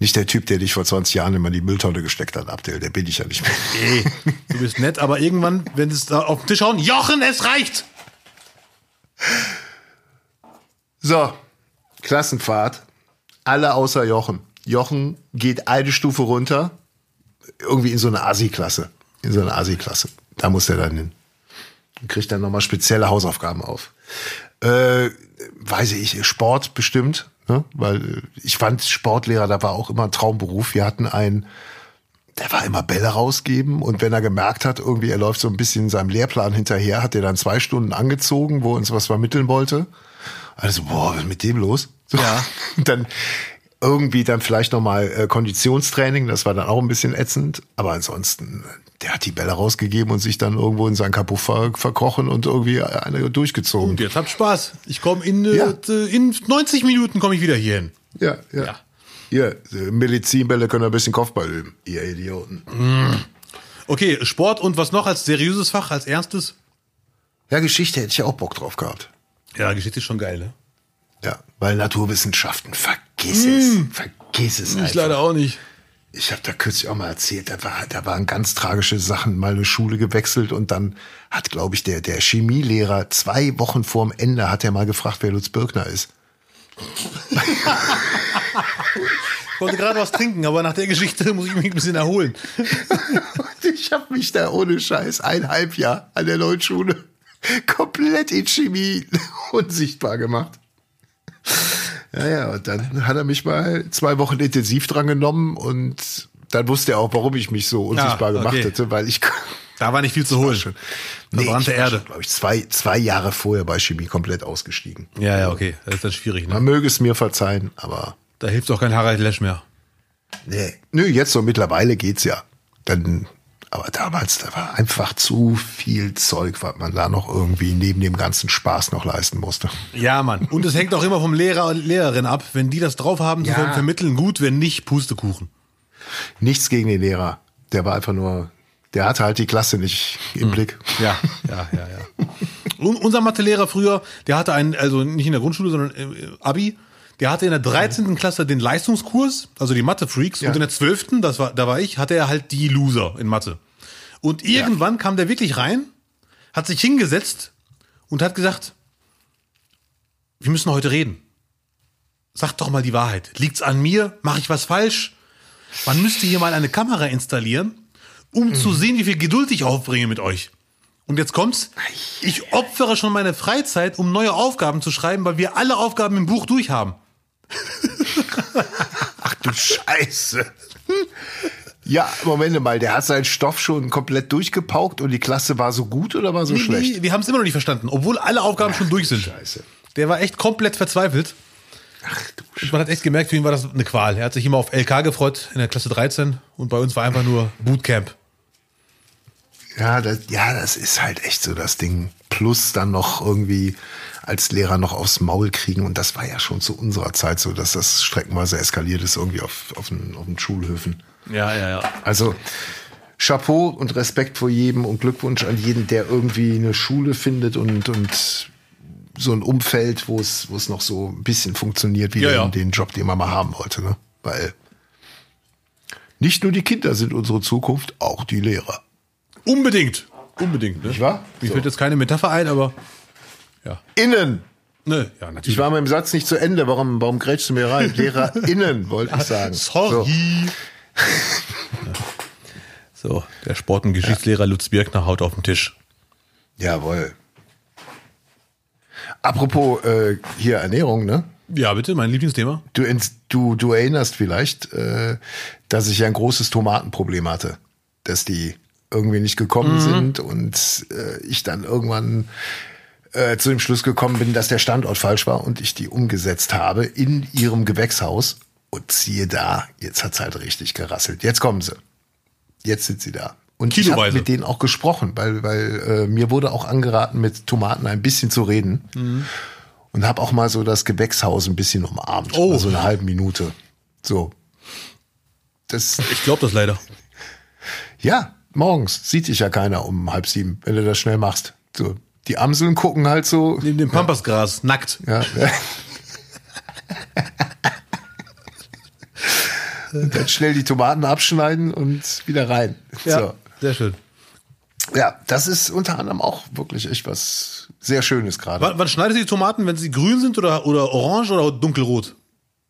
nicht der Typ, der dich vor 20 Jahren immer in die Mülltonne gesteckt hat, Abdel, der bin ich ja nicht mehr. Ey, du bist nett, aber irgendwann, wenn es da auf den Tisch hauen, Jochen, es reicht! So, Klassenfahrt. Alle außer Jochen. Jochen geht eine Stufe runter, irgendwie in so eine Asi-Klasse. In so eine Asi-Klasse. Da muss er dann hin. Und kriegt dann nochmal spezielle Hausaufgaben auf. Äh, weiß ich, Sport bestimmt, ne? weil äh, ich fand Sportlehrer, da war auch immer ein Traumberuf. Wir hatten einen, der war immer Bälle rausgeben und wenn er gemerkt hat, irgendwie er läuft so ein bisschen seinem Lehrplan hinterher, hat er dann zwei Stunden angezogen, wo er uns was vermitteln wollte. Also, boah, was ist mit dem los? So. Ja. Dann irgendwie dann vielleicht nochmal äh, Konditionstraining, das war dann auch ein bisschen ätzend. Aber ansonsten, der hat die Bälle rausgegeben und sich dann irgendwo in sein Kapuff ver verkrochen und irgendwie eine durchgezogen. Und jetzt habt Spaß. Ich komme in, äh, Ja. in 90 Minuten komme ich wieder hier hin. Ja, ja. Ja. Hier, äh, Medizinbälle können ein bisschen Kopfball üben. Ihr Idioten. Okay, Sport und was noch als seriöses Fach, als erstes? Ja, Geschichte hätte ich ja auch Bock drauf gehabt. Ja, Geschichte ist schon geil, ne? Ja, weil Naturwissenschaften, vergiss es. Vergiss es Ich einfach. leider auch nicht. Ich habe da kürzlich auch mal erzählt, da, war, da waren ganz tragische Sachen, mal eine Schule gewechselt und dann hat, glaube ich, der, der Chemielehrer zwei Wochen vorm Ende hat er mal gefragt, wer Lutz Birkner ist. Ich wollte gerade was trinken, aber nach der Geschichte muss ich mich ein bisschen erholen. Ich habe mich da ohne Scheiß ein Halbjahr an der neuen Schule komplett in Chemie unsichtbar gemacht. Ja, ja, und dann hat er mich mal zwei Wochen intensiv dran genommen und dann wusste er auch, warum ich mich so unsichtbar Ah, gemacht okay. hätte, weil ich Da war nicht viel zu holen. schon, Verbrannte ich war Erde. glaube ich, zwei, zwei Jahre vorher bei Chemie komplett ausgestiegen. Ja, ja, okay. Das ist dann schwierig, ne? Man möge es mir verzeihen, aber Da hilft auch kein Harald Lesch mehr. nee. Nö, jetzt so mittlerweile geht's ja. Dann, aber damals, da war einfach zu viel Zeug, was man da noch irgendwie neben dem ganzen Spaß noch leisten musste. Ja, Mann. Und es hängt auch immer vom Lehrer und Lehrerin ab. Wenn die das drauf haben, zu Ja. vermitteln, gut. Wenn nicht, Pustekuchen. Nichts gegen den Lehrer. Der war einfach nur, der hatte halt die Klasse nicht im Blick. Ja, ja, ja, ja. Unser Mathelehrer früher, der hatte einen, also nicht in der Grundschule, sondern Abi, der hatte in der 13. Klasse den Leistungskurs, also die Mathe-Freaks, Ja. und in der 12., das war, da war ich, hatte er halt die Loser in Mathe. Und irgendwann kam der wirklich rein, hat sich hingesetzt und hat gesagt, wir müssen heute reden. Sag doch mal die Wahrheit. Liegt's an mir? Mache ich was falsch? Man müsste hier mal eine Kamera installieren, um zu sehen, wie viel Geduld ich aufbringe mit euch. Und jetzt kommt's. Ich opfere schon meine Freizeit, um neue Aufgaben zu schreiben, weil wir alle Aufgaben im Buch durchhaben. Ach du Scheiße. Ja, Moment mal, der hat seinen Stoff schon komplett durchgepaukt und die Klasse war so gut oder war so Nee, schlecht? nee, wir haben es immer noch nicht verstanden, obwohl alle Aufgaben schon durch sind. Scheiße. Der war echt komplett verzweifelt. Ach du Und man hat echt gemerkt, für ihn war das eine Qual. Er hat sich immer auf LK gefreut in der Klasse 13 und bei uns war einfach nur Bootcamp. Ja, das, ja, das ist halt echt so das Ding. Plus dann noch irgendwie als Lehrer noch aufs Maul kriegen. Und das war ja schon zu unserer Zeit so, dass das streckenweise eskaliert ist irgendwie auf, auf, den, auf den Schulhöfen. Ja, ja, ja. Also Chapeau und Respekt vor jedem und Glückwunsch an jeden, der irgendwie eine Schule findet und, und so ein Umfeld, wo es, wo es noch so ein bisschen funktioniert, wie Ja, ja. den, Job, den man mal haben wollte. Ne? Weil nicht nur die Kinder sind unsere Zukunft, auch die Lehrer. Unbedingt. Unbedingt. Ne? Nicht wahr? Mir So. fällt jetzt keine Metapher ein, aber ja. Innen. Ne, ja, natürlich. Ich war mit dem Satz nicht zu Ende. Warum, warum grätschst du mir rein? LehrerInnen, wollte ich sagen. Sorry. So, der Sport- und Geschichtslehrer Lutz Birkner haut auf den Tisch. So. Jawohl. Apropos äh, hier Ernährung, ne? Ja, bitte, mein Lieblingsthema. Du, du, du erinnerst vielleicht, äh, dass ich ja ein großes Tomatenproblem hatte. Dass die irgendwie nicht gekommen sind und äh, ich dann irgendwann äh, zu dem Schluss gekommen bin, dass der Standort falsch war und ich die umgesetzt habe in ihrem Gewächshaus. Und siehe da, jetzt hat's halt richtig gerasselt. Jetzt kommen sie. Jetzt sind sie da. Und ich habe mit denen auch gesprochen, weil, weil äh, mir wurde auch angeraten, mit Tomaten ein bisschen zu reden. Und habe auch mal so das Gewächshaus ein bisschen umarmt. Oh. So eine halbe Minute. So. Das, Ich glaube das leider. ja, morgens sieht dich ja keiner um halb sieben, wenn du das schnell machst. So. Die Amseln gucken halt so. Neben dem Pampasgras, nackt. Ja. dann schnell die Tomaten abschneiden und wieder rein. So. sehr schön. Ja, das ist unter anderem auch wirklich echt was sehr Schönes gerade. Wann, wann schneidest du die Tomaten, wenn sie grün sind oder, oder orange oder dunkelrot?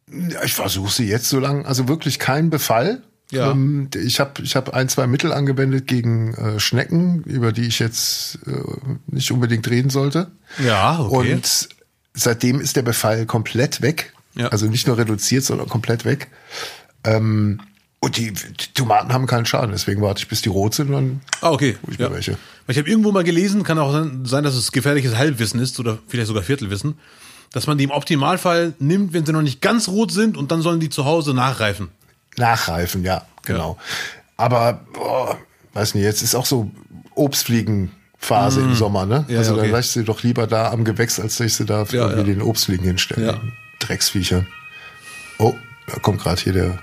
Ja, ich versuche sie jetzt so lang, also wirklich kein Befall. Ja. Ähm, ich habe ich hab ein, zwei Mittel angewendet gegen äh, Schnecken, über die ich jetzt äh, nicht unbedingt reden sollte. Ja, okay. Und seitdem ist der Befall komplett weg. Ja. Also nicht nur reduziert, sondern komplett weg. Ähm, und die, die Tomaten haben keinen Schaden, deswegen warte ich, bis die rot sind und dann Ah, okay. ich mir welche. Ich habe irgendwo mal gelesen, kann auch sein, dass es gefährliches Halbwissen ist oder vielleicht sogar Viertelwissen, dass man die im Optimalfall nimmt, wenn sie noch nicht ganz rot sind und dann sollen die zu Hause nachreifen. Nachreifen, ja, genau. Aber, boah, weiß nicht, jetzt ist auch so Obstfliegenphase im Sommer, ne? Ja, also ja, okay. dann lass ich sie doch lieber da am Gewächs, als dass ich sie da für Ja, ja. den Obstfliegen hinstellen. Ja. Drecksviecher. Oh, da kommt gerade hier der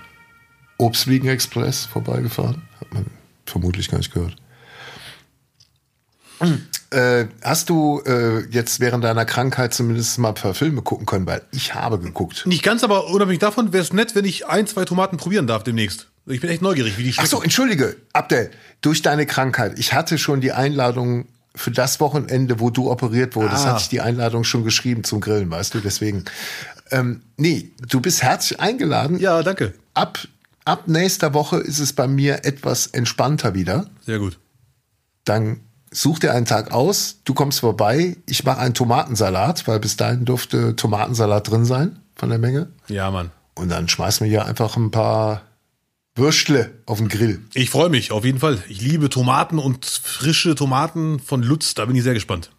Obstfliegen-Express vorbeigefahren. Hat man vermutlich gar nicht gehört. Äh, hast du äh, jetzt während deiner Krankheit zumindest mal ein paar Filme gucken können? Weil ich habe geguckt. Nicht ganz, aber unabhängig davon wäre es nett, wenn ich ein, zwei Tomaten probieren darf demnächst. Ich bin echt neugierig, wie die Ach schmecken. so, entschuldige, Abdel, durch deine Krankheit. Ich hatte schon die Einladung für das Wochenende, wo du operiert wurdest, Ah. hatte ich die Einladung schon geschrieben zum Grillen, weißt du, deswegen. Ähm, nee, du bist herzlich eingeladen. Ja, danke. Ab, ab nächster Woche ist es bei mir etwas entspannter wieder. Sehr gut. Dann such dir einen Tag aus, du kommst vorbei, ich mache einen Tomatensalat, weil bis dahin durfte Tomatensalat drin sein von der Menge. Ja, Mann. Und dann schmeißen wir hier einfach ein paar Würstle auf den Grill. Ich freue mich, auf jeden Fall. Ich liebe Tomaten und frische Tomaten von Lutz, da bin ich sehr gespannt.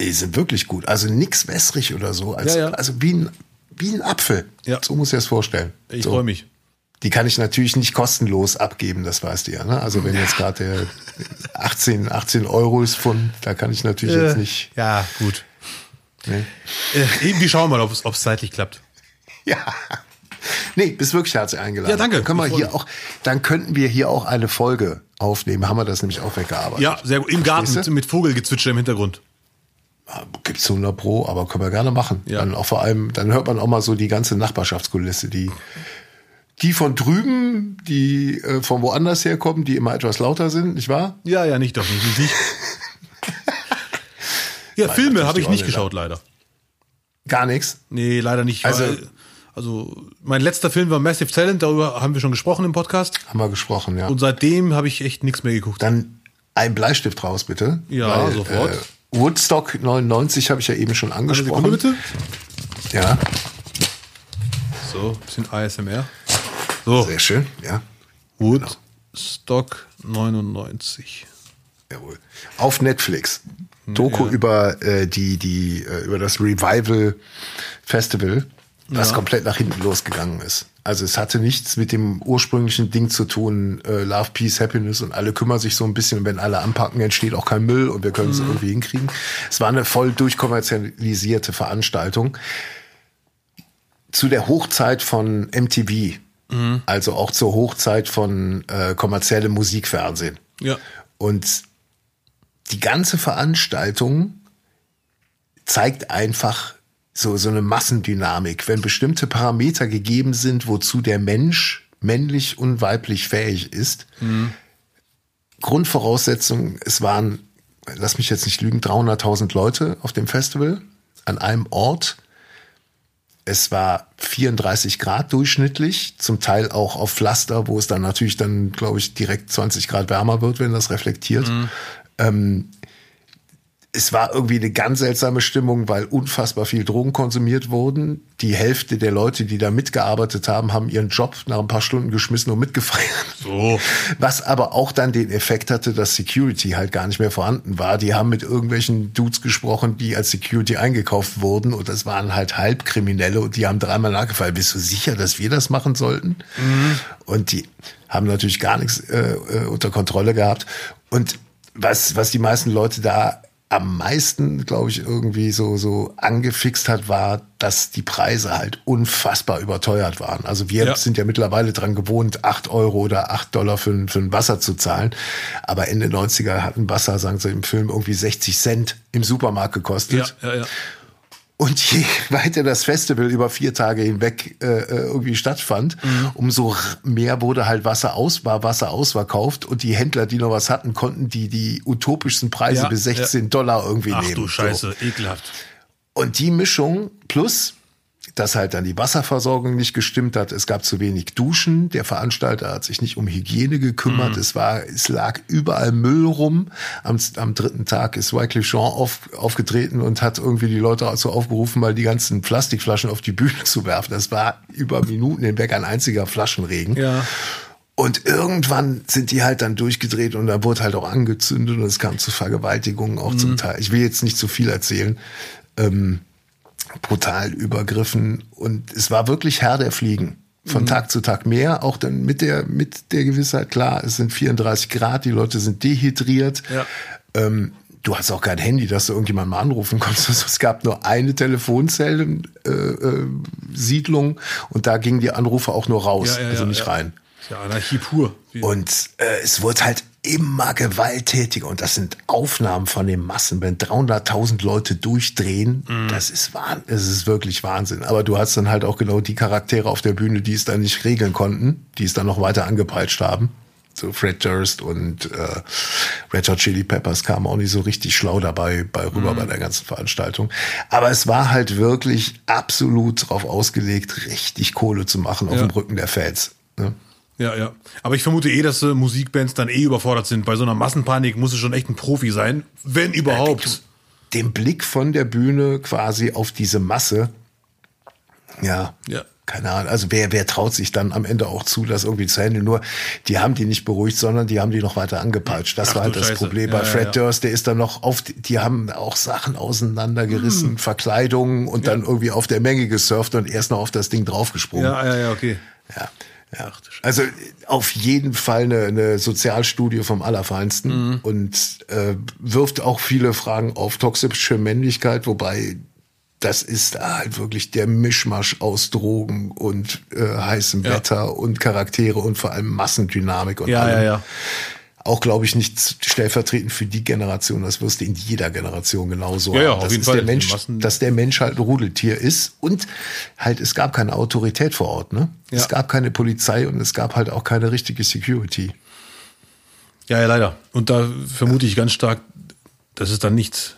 Die sind wirklich gut. Also nix wässrig oder so. Als, Ja, ja. Also wie ein, wie ein Apfel. Ja. So muss ich das vorstellen. Ich so. freue mich. Die kann ich natürlich nicht kostenlos abgeben, das weißt du ja. Ne? Also wenn jetzt gerade der 18, 18 Euro ist Pfund, da kann ich natürlich jetzt nicht. Ja, gut. Nee. Äh, eben, wir schauen mal, ob es zeitlich klappt. Ja. Nee, bist wirklich herzlich eingeladen. Ja, danke. Dann, können wir hier auch, dann könnten wir hier auch eine Folge aufnehmen. Haben wir das nämlich auch weggearbeitet. Ja, sehr gut. Im Garten mit, mit Vogelgezwitscher im Hintergrund. Gibt's 100 Pro, aber können wir gerne machen. Ja. Dann auch vor allem, dann hört man auch mal so die ganze Nachbarschaftskulisse, die die von drüben, die äh, von woanders herkommen, die immer etwas lauter sind, nicht wahr? Ja, ja, nicht doch, nicht, nicht. ja, Filme natürlich habe ich nicht geschaut, leider. Gar nichts. Nee, leider nicht. Also- weil, also mein letzter Film war Massive Talent, darüber haben wir schon gesprochen im Podcast. Haben wir gesprochen, ja. Und seitdem habe ich echt nichts mehr geguckt. Dann ein Bleistift raus, bitte. Ja, sofort. Äh, Woodstock 99 habe ich ja eben schon Eine Sekunde angesprochen. bitte. Ja, So, bisschen ASMR. So, sehr schön, ja. Woodstock 99. Jawohl. Auf Netflix. Doku über äh, die, die, äh, über das Revival Festival, was Ja. komplett nach hinten losgegangen ist. Also es hatte nichts mit dem ursprünglichen Ding zu tun, äh, Love, Peace, Happiness und alle kümmern sich so ein bisschen und wenn alle anpacken, entsteht auch kein Müll und wir können es irgendwie hinkriegen. Es war eine voll durchkommerzialisierte Veranstaltung zu der Hochzeit von MTV, also auch zur Hochzeit von äh, kommerziellem Musikfernsehen. Ja. Und die ganze Veranstaltung zeigt einfach so, so eine Massendynamik. Wenn bestimmte Parameter gegeben sind, wozu der Mensch männlich und weiblich fähig ist, Grundvoraussetzung, es waren, lass mich jetzt nicht lügen, 300.000 Leute auf dem Festival an einem Ort. Es war 34 Grad durchschnittlich, zum Teil auch auf Pflaster, wo es dann natürlich dann, glaube ich, direkt 20 Grad wärmer wird, wenn das reflektiert. Ähm, es war irgendwie eine ganz seltsame Stimmung, weil unfassbar viel Drogen konsumiert wurden. Die Hälfte der Leute, die da mitgearbeitet haben, haben ihren Job nach ein paar Stunden geschmissen und mitgefeiert. So. Was aber auch dann den Effekt hatte, dass Security halt gar nicht mehr vorhanden war. Die haben mit irgendwelchen Dudes gesprochen, die als Security eingekauft wurden und das waren halt Halbkriminelle und die haben dreimal nachgefallen. Bist du sicher, dass wir das machen sollten? Und die haben natürlich gar nichts äh, äh, unter Kontrolle gehabt. Und was, was die meisten Leute da am meisten, glaube ich, irgendwie so, so angefixt hat, war, dass die Preise halt unfassbar überteuert waren. Also wir Ja. sind ja mittlerweile dran gewohnt, 8 Euro oder 8 Dollar für, für ein Wasser zu zahlen. Aber Ende 90er hat ein Wasser, sagen sie im Film, irgendwie 60 Cent im Supermarkt gekostet. Ja, ja, ja. Und je weiter das Festival über vier Tage hinweg äh, äh, irgendwie stattfand, Mhm. umso mehr wurde halt Wasser aus, war Wasser ausverkauft und die Händler, die noch was hatten, konnten die die utopischsten Preise Ja, bis 16 ja. Dollar irgendwie Ach nehmen. du So. Scheiße, ekelhaft. Und die Mischung plus, dass halt dann die Wasserversorgung nicht gestimmt hat. Es gab zu wenig Duschen. Der Veranstalter hat sich nicht um Hygiene gekümmert. Mhm. Es war, es lag überall Müll rum. Am, am dritten Tag ist Wycliffe Jean auf, aufgetreten und hat irgendwie die Leute dazu aufgerufen, mal die ganzen Plastikflaschen auf die Bühne zu werfen. Das war über Minuten hinweg ein einziger Flaschenregen. Ja. Und irgendwann sind die halt dann durchgedreht und da wurde halt auch angezündet und es kam zu Vergewaltigungen auch Mhm. zum Teil. Ich will jetzt nicht zu viel erzählen. Ähm, brutal übergriffen und es war wirklich Herr der Fliegen. Von Mhm. Tag zu Tag mehr, auch dann mit der, mit der Gewissheit, klar, es sind 34 Grad, die Leute sind dehydriert. Ja. Ähm, du hast auch kein Handy, dass du irgendjemanden mal anrufen konntest. Also es gab nur eine Telefonzellen, äh, äh, und da gingen die Anrufe auch nur raus, Ja, ja, also nicht rein. Ja, Anarchie pur. Und äh, es wurde halt immer gewalttätiger. Und das sind Aufnahmen von den Massen. Wenn 300.000 Leute durchdrehen, das ist Wahnsinn. Es ist wirklich Wahnsinn. Aber du hast dann halt auch genau die Charaktere auf der Bühne, die es dann nicht regeln konnten, die es dann noch weiter angepeitscht haben. So Fred Durst und äh, Red Hot Chili Peppers kamen auch nicht so richtig schlau dabei bei rüber bei der ganzen Veranstaltung. Aber es war halt wirklich absolut drauf ausgelegt, richtig Kohle zu machen auf Ja. dem Rücken der Fans. Ne? Ja, ja. Aber ich vermute eh, dass äh, Musikbands dann eh überfordert sind. Bei so einer Massenpanik muss es schon echt ein Profi sein, wenn überhaupt. den Blick von der Bühne quasi auf diese Masse. Ja. Ja. Keine Ahnung. Also wer, wer traut sich dann am Ende auch zu, das irgendwie zu handeln? Nur, die haben die nicht beruhigt, sondern die haben die noch weiter angepeitscht. Das Ach war halt das Scheiße. Problem. Ja, Bei ja, Fred ja. Durst, der ist dann noch auf, die- haben auch Sachen auseinandergerissen, Verkleidungen und dann irgendwie auf der Menge gesurft und erst noch auf das Ding draufgesprungen. Ja, ja, ja, okay. Ja. Ach. Also auf jeden Fall eine, eine Sozialstudie vom Allerfeinsten Mhm. und äh, wirft auch viele Fragen auf toxische Männlichkeit, wobei das ist halt wirklich der Mischmasch aus Drogen und äh, heißem Ja. Wetter und Charaktere und vor allem Massendynamik und Ja, allem. ja, ja. Auch, glaube ich, nicht stellvertretend für die Generation. Das wirst du in jeder Generation genauso Ja, ja, haben. auf jeden ist Fall. Der Mensch, dass der Mensch halt ein Rudeltier ist und halt, es gab keine Autorität vor Ort, ne? Ja. Es gab keine Polizei und es gab halt auch keine richtige Security. Ja, ja, leider. Und da vermute ich ganz stark, das ist dann nichts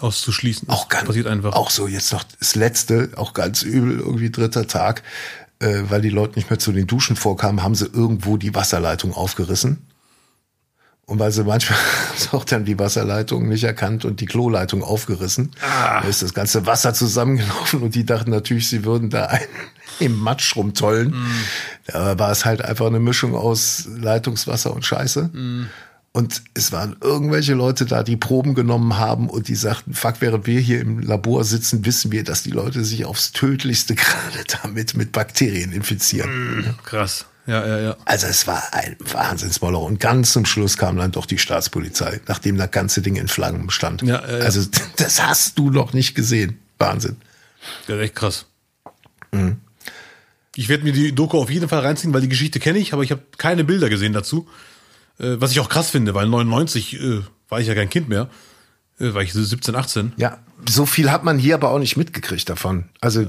auszuschließen. Auch ganz, passiert einfach. auch so jetzt noch das letzte, auch ganz übel, irgendwie dritter Tag, äh, weil die Leute nicht mehr zu den Duschen vorkamen, haben sie irgendwo die Wasserleitung aufgerissen. Und weil sie manchmal auch dann die Wasserleitung nicht erkannt und die Kloleitung aufgerissen. Da ist das ganze Wasser zusammengelaufen und die dachten natürlich, sie würden da einen im Matsch rumtollen. Da war es halt einfach eine Mischung aus Leitungswasser und Scheiße. Und es waren irgendwelche Leute da, die Proben genommen haben und die sagten, fuck, während wir hier im Labor sitzen, wissen wir, dass die Leute sich aufs Tödlichste gerade damit mit Bakterien infizieren. Krass. Ja, ja, ja. Also es war ein Wahnsinnsmoller. Und ganz zum Schluss kam dann doch die Staatspolizei, nachdem das ganze Ding in Flammen stand. Ja, ja, ja. Also das hast du noch nicht gesehen. Wahnsinn. Ist echt krass. Mhm. Ich werde mir die Doku auf jeden Fall reinziehen, weil die Geschichte kenne ich, aber ich habe keine Bilder gesehen dazu. Äh, was ich auch krass finde, weil 99 äh, war ich ja kein Kind mehr. Äh, war ich so 17, 18. Ja, so viel hat man hier aber auch nicht mitgekriegt davon. Also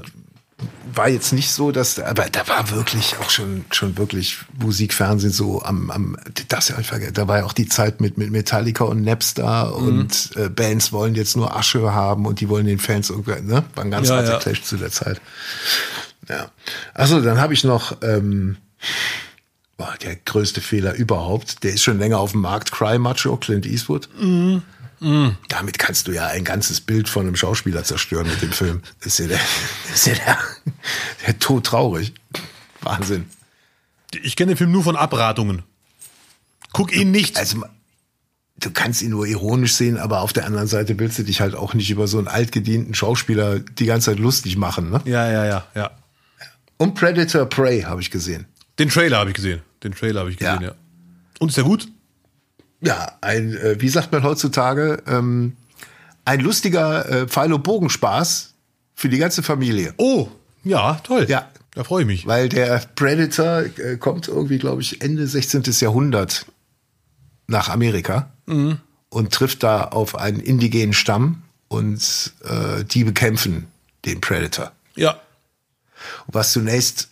war jetzt nicht so, dass, aber da war wirklich auch schon, schon wirklich Musikfernsehen so am, am das ja einfach, da war ja auch die Zeit mit, mit Metallica und Napster und äh, Bands wollen jetzt nur Asche haben und die wollen den Fans irgendwie, ne? War ein ganz Ja, harter ja. Clash zu der Zeit. Ja. Achso, dann habe ich noch, ähm, boah, der größte Fehler überhaupt, der ist schon länger auf dem Markt, Cry Macho, Clint Eastwood. Damit kannst du ja ein ganzes Bild von einem Schauspieler zerstören mit dem Film. Das ist ja der, das ist ja der, der Tod traurig. Wahnsinn. Ich kenne den Film nur von Abratungen. Guck ihn nicht. Also, du kannst ihn nur ironisch sehen, aber auf der anderen Seite willst du dich halt auch nicht über so einen altgedienten Schauspieler die ganze Zeit lustig machen. Ne? ja, ja, ja, ja. Und Predator Prey habe ich gesehen. Den Trailer habe ich gesehen. Den Trailer habe ich gesehen, Ja. ja. Und ist der gut? Ja, ein, äh, wie sagt man heutzutage, ähm, ein lustiger äh, Pfeil- und Bogenspaß für die ganze Familie. Oh, ja, toll. Ja. Da freue ich mich. Weil der Predator äh, kommt irgendwie, glaube ich, Ende 16. Jahrhundert nach Amerika und trifft da auf einen indigenen Stamm und äh, die bekämpfen den Predator. Ja. Was zunächst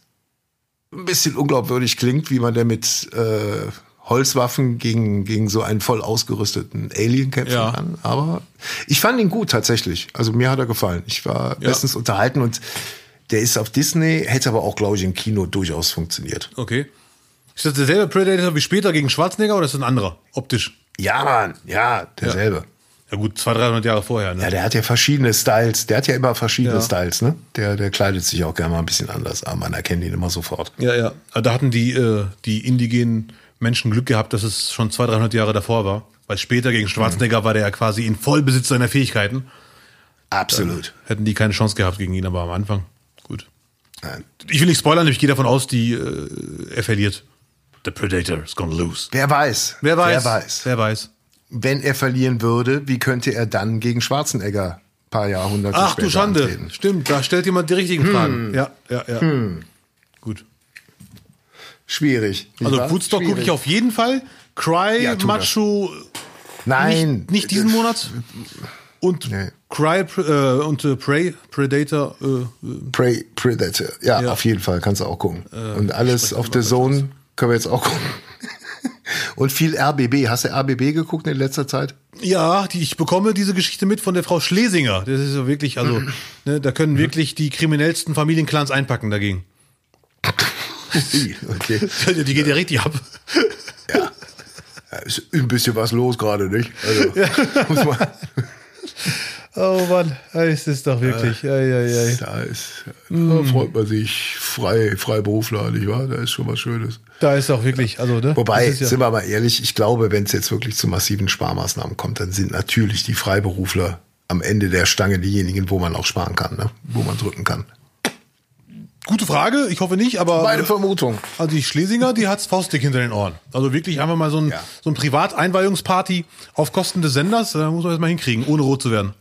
ein bisschen unglaubwürdig klingt, wie man denn mit äh, Holzwaffen gegen, gegen so einen voll ausgerüsteten Alien kämpfen Ja. kann. Aber ich fand ihn gut tatsächlich. Also mir hat er gefallen. Ich war Ja. bestens unterhalten und der ist auf Disney, hätte aber auch, glaube ich, im Kino durchaus funktioniert. Okay. Ist das derselbe Predator wie später gegen Schwarzenegger oder ist das ein anderer? Optisch. Ja, Mann, ja, derselbe. Ja gut, 200, 300 Jahre vorher, ne? Ja, der hat ja verschiedene Styles. Der hat ja immer verschiedene Ja. Styles, ne? Der, der kleidet sich auch gerne mal ein bisschen anders, aber man erkennt ihn immer sofort. Ja, ja. Aber Da hatten die, äh, die indigenen Menschen Glück gehabt, dass es schon 200, 300 Jahre davor war. Weil später gegen Schwarzenegger war der ja quasi in Vollbesitz seiner Fähigkeiten. Absolut. Hätten die keine Chance gehabt gegen ihn, aber am Anfang. Gut. Nein. Ich will nicht spoilern, ich gehe davon aus, die, äh, er verliert. The Predator is gonna lose. Wer weiß? Wer weiß? Wer weiß? Wer weiß. Wenn er verlieren würde, wie könnte er dann gegen Schwarzenegger ein paar Jahrhunderte Ach später du Schande. antreten? Stimmt, da stellt jemand die richtigen Fragen. Ja, ja, ja. Gut. Schwierig. Also wahr? Woodstock gucke ich auf jeden Fall. Cry, Ja, Macho, Nein. nicht, nicht diesen Monat. Und Nee. Cry äh, und äh, Prey, Predator. Äh, äh, Prey, Predator. Ja, Ja. auf jeden Fall kannst du auch gucken. Und alles auf der Zone können wir jetzt auch gucken. Und viel RBB. Hast du RBB geguckt in letzter Zeit? ja, die, ich bekomme diese Geschichte mit von der Frau Schlesinger. Das ist ja wirklich, also, ne, da können wirklich die kriminellsten Familienclans einpacken dagegen. Okay. Die geht ja richtig ab. Ja, ist ein bisschen was los gerade, nicht? Also, muss man, Oh Mann, es ist doch wirklich. ei, ei, ei. da ist, da freut man sich frei, Freiberufler, nicht wahr? Da ist schon was Schönes. Da ist auch wirklich, also, ne? Wobei, ja, sind wir mal ehrlich, ich glaube, wenn es jetzt wirklich zu massiven Sparmaßnahmen kommt, dann sind natürlich die Freiberufler am Ende der Stange diejenigen, wo man auch sparen kann, ne? wo man drücken kann. Gute Frage, ich hoffe nicht, aber. Meine Vermutung. Also die Schlesinger, die hat's faustdick hinter den Ohren. Also wirklich einfach mal so ein, Ja. so ein Privateinweihungsparty auf Kosten des Senders, da muss man das mal hinkriegen, ohne rot zu werden.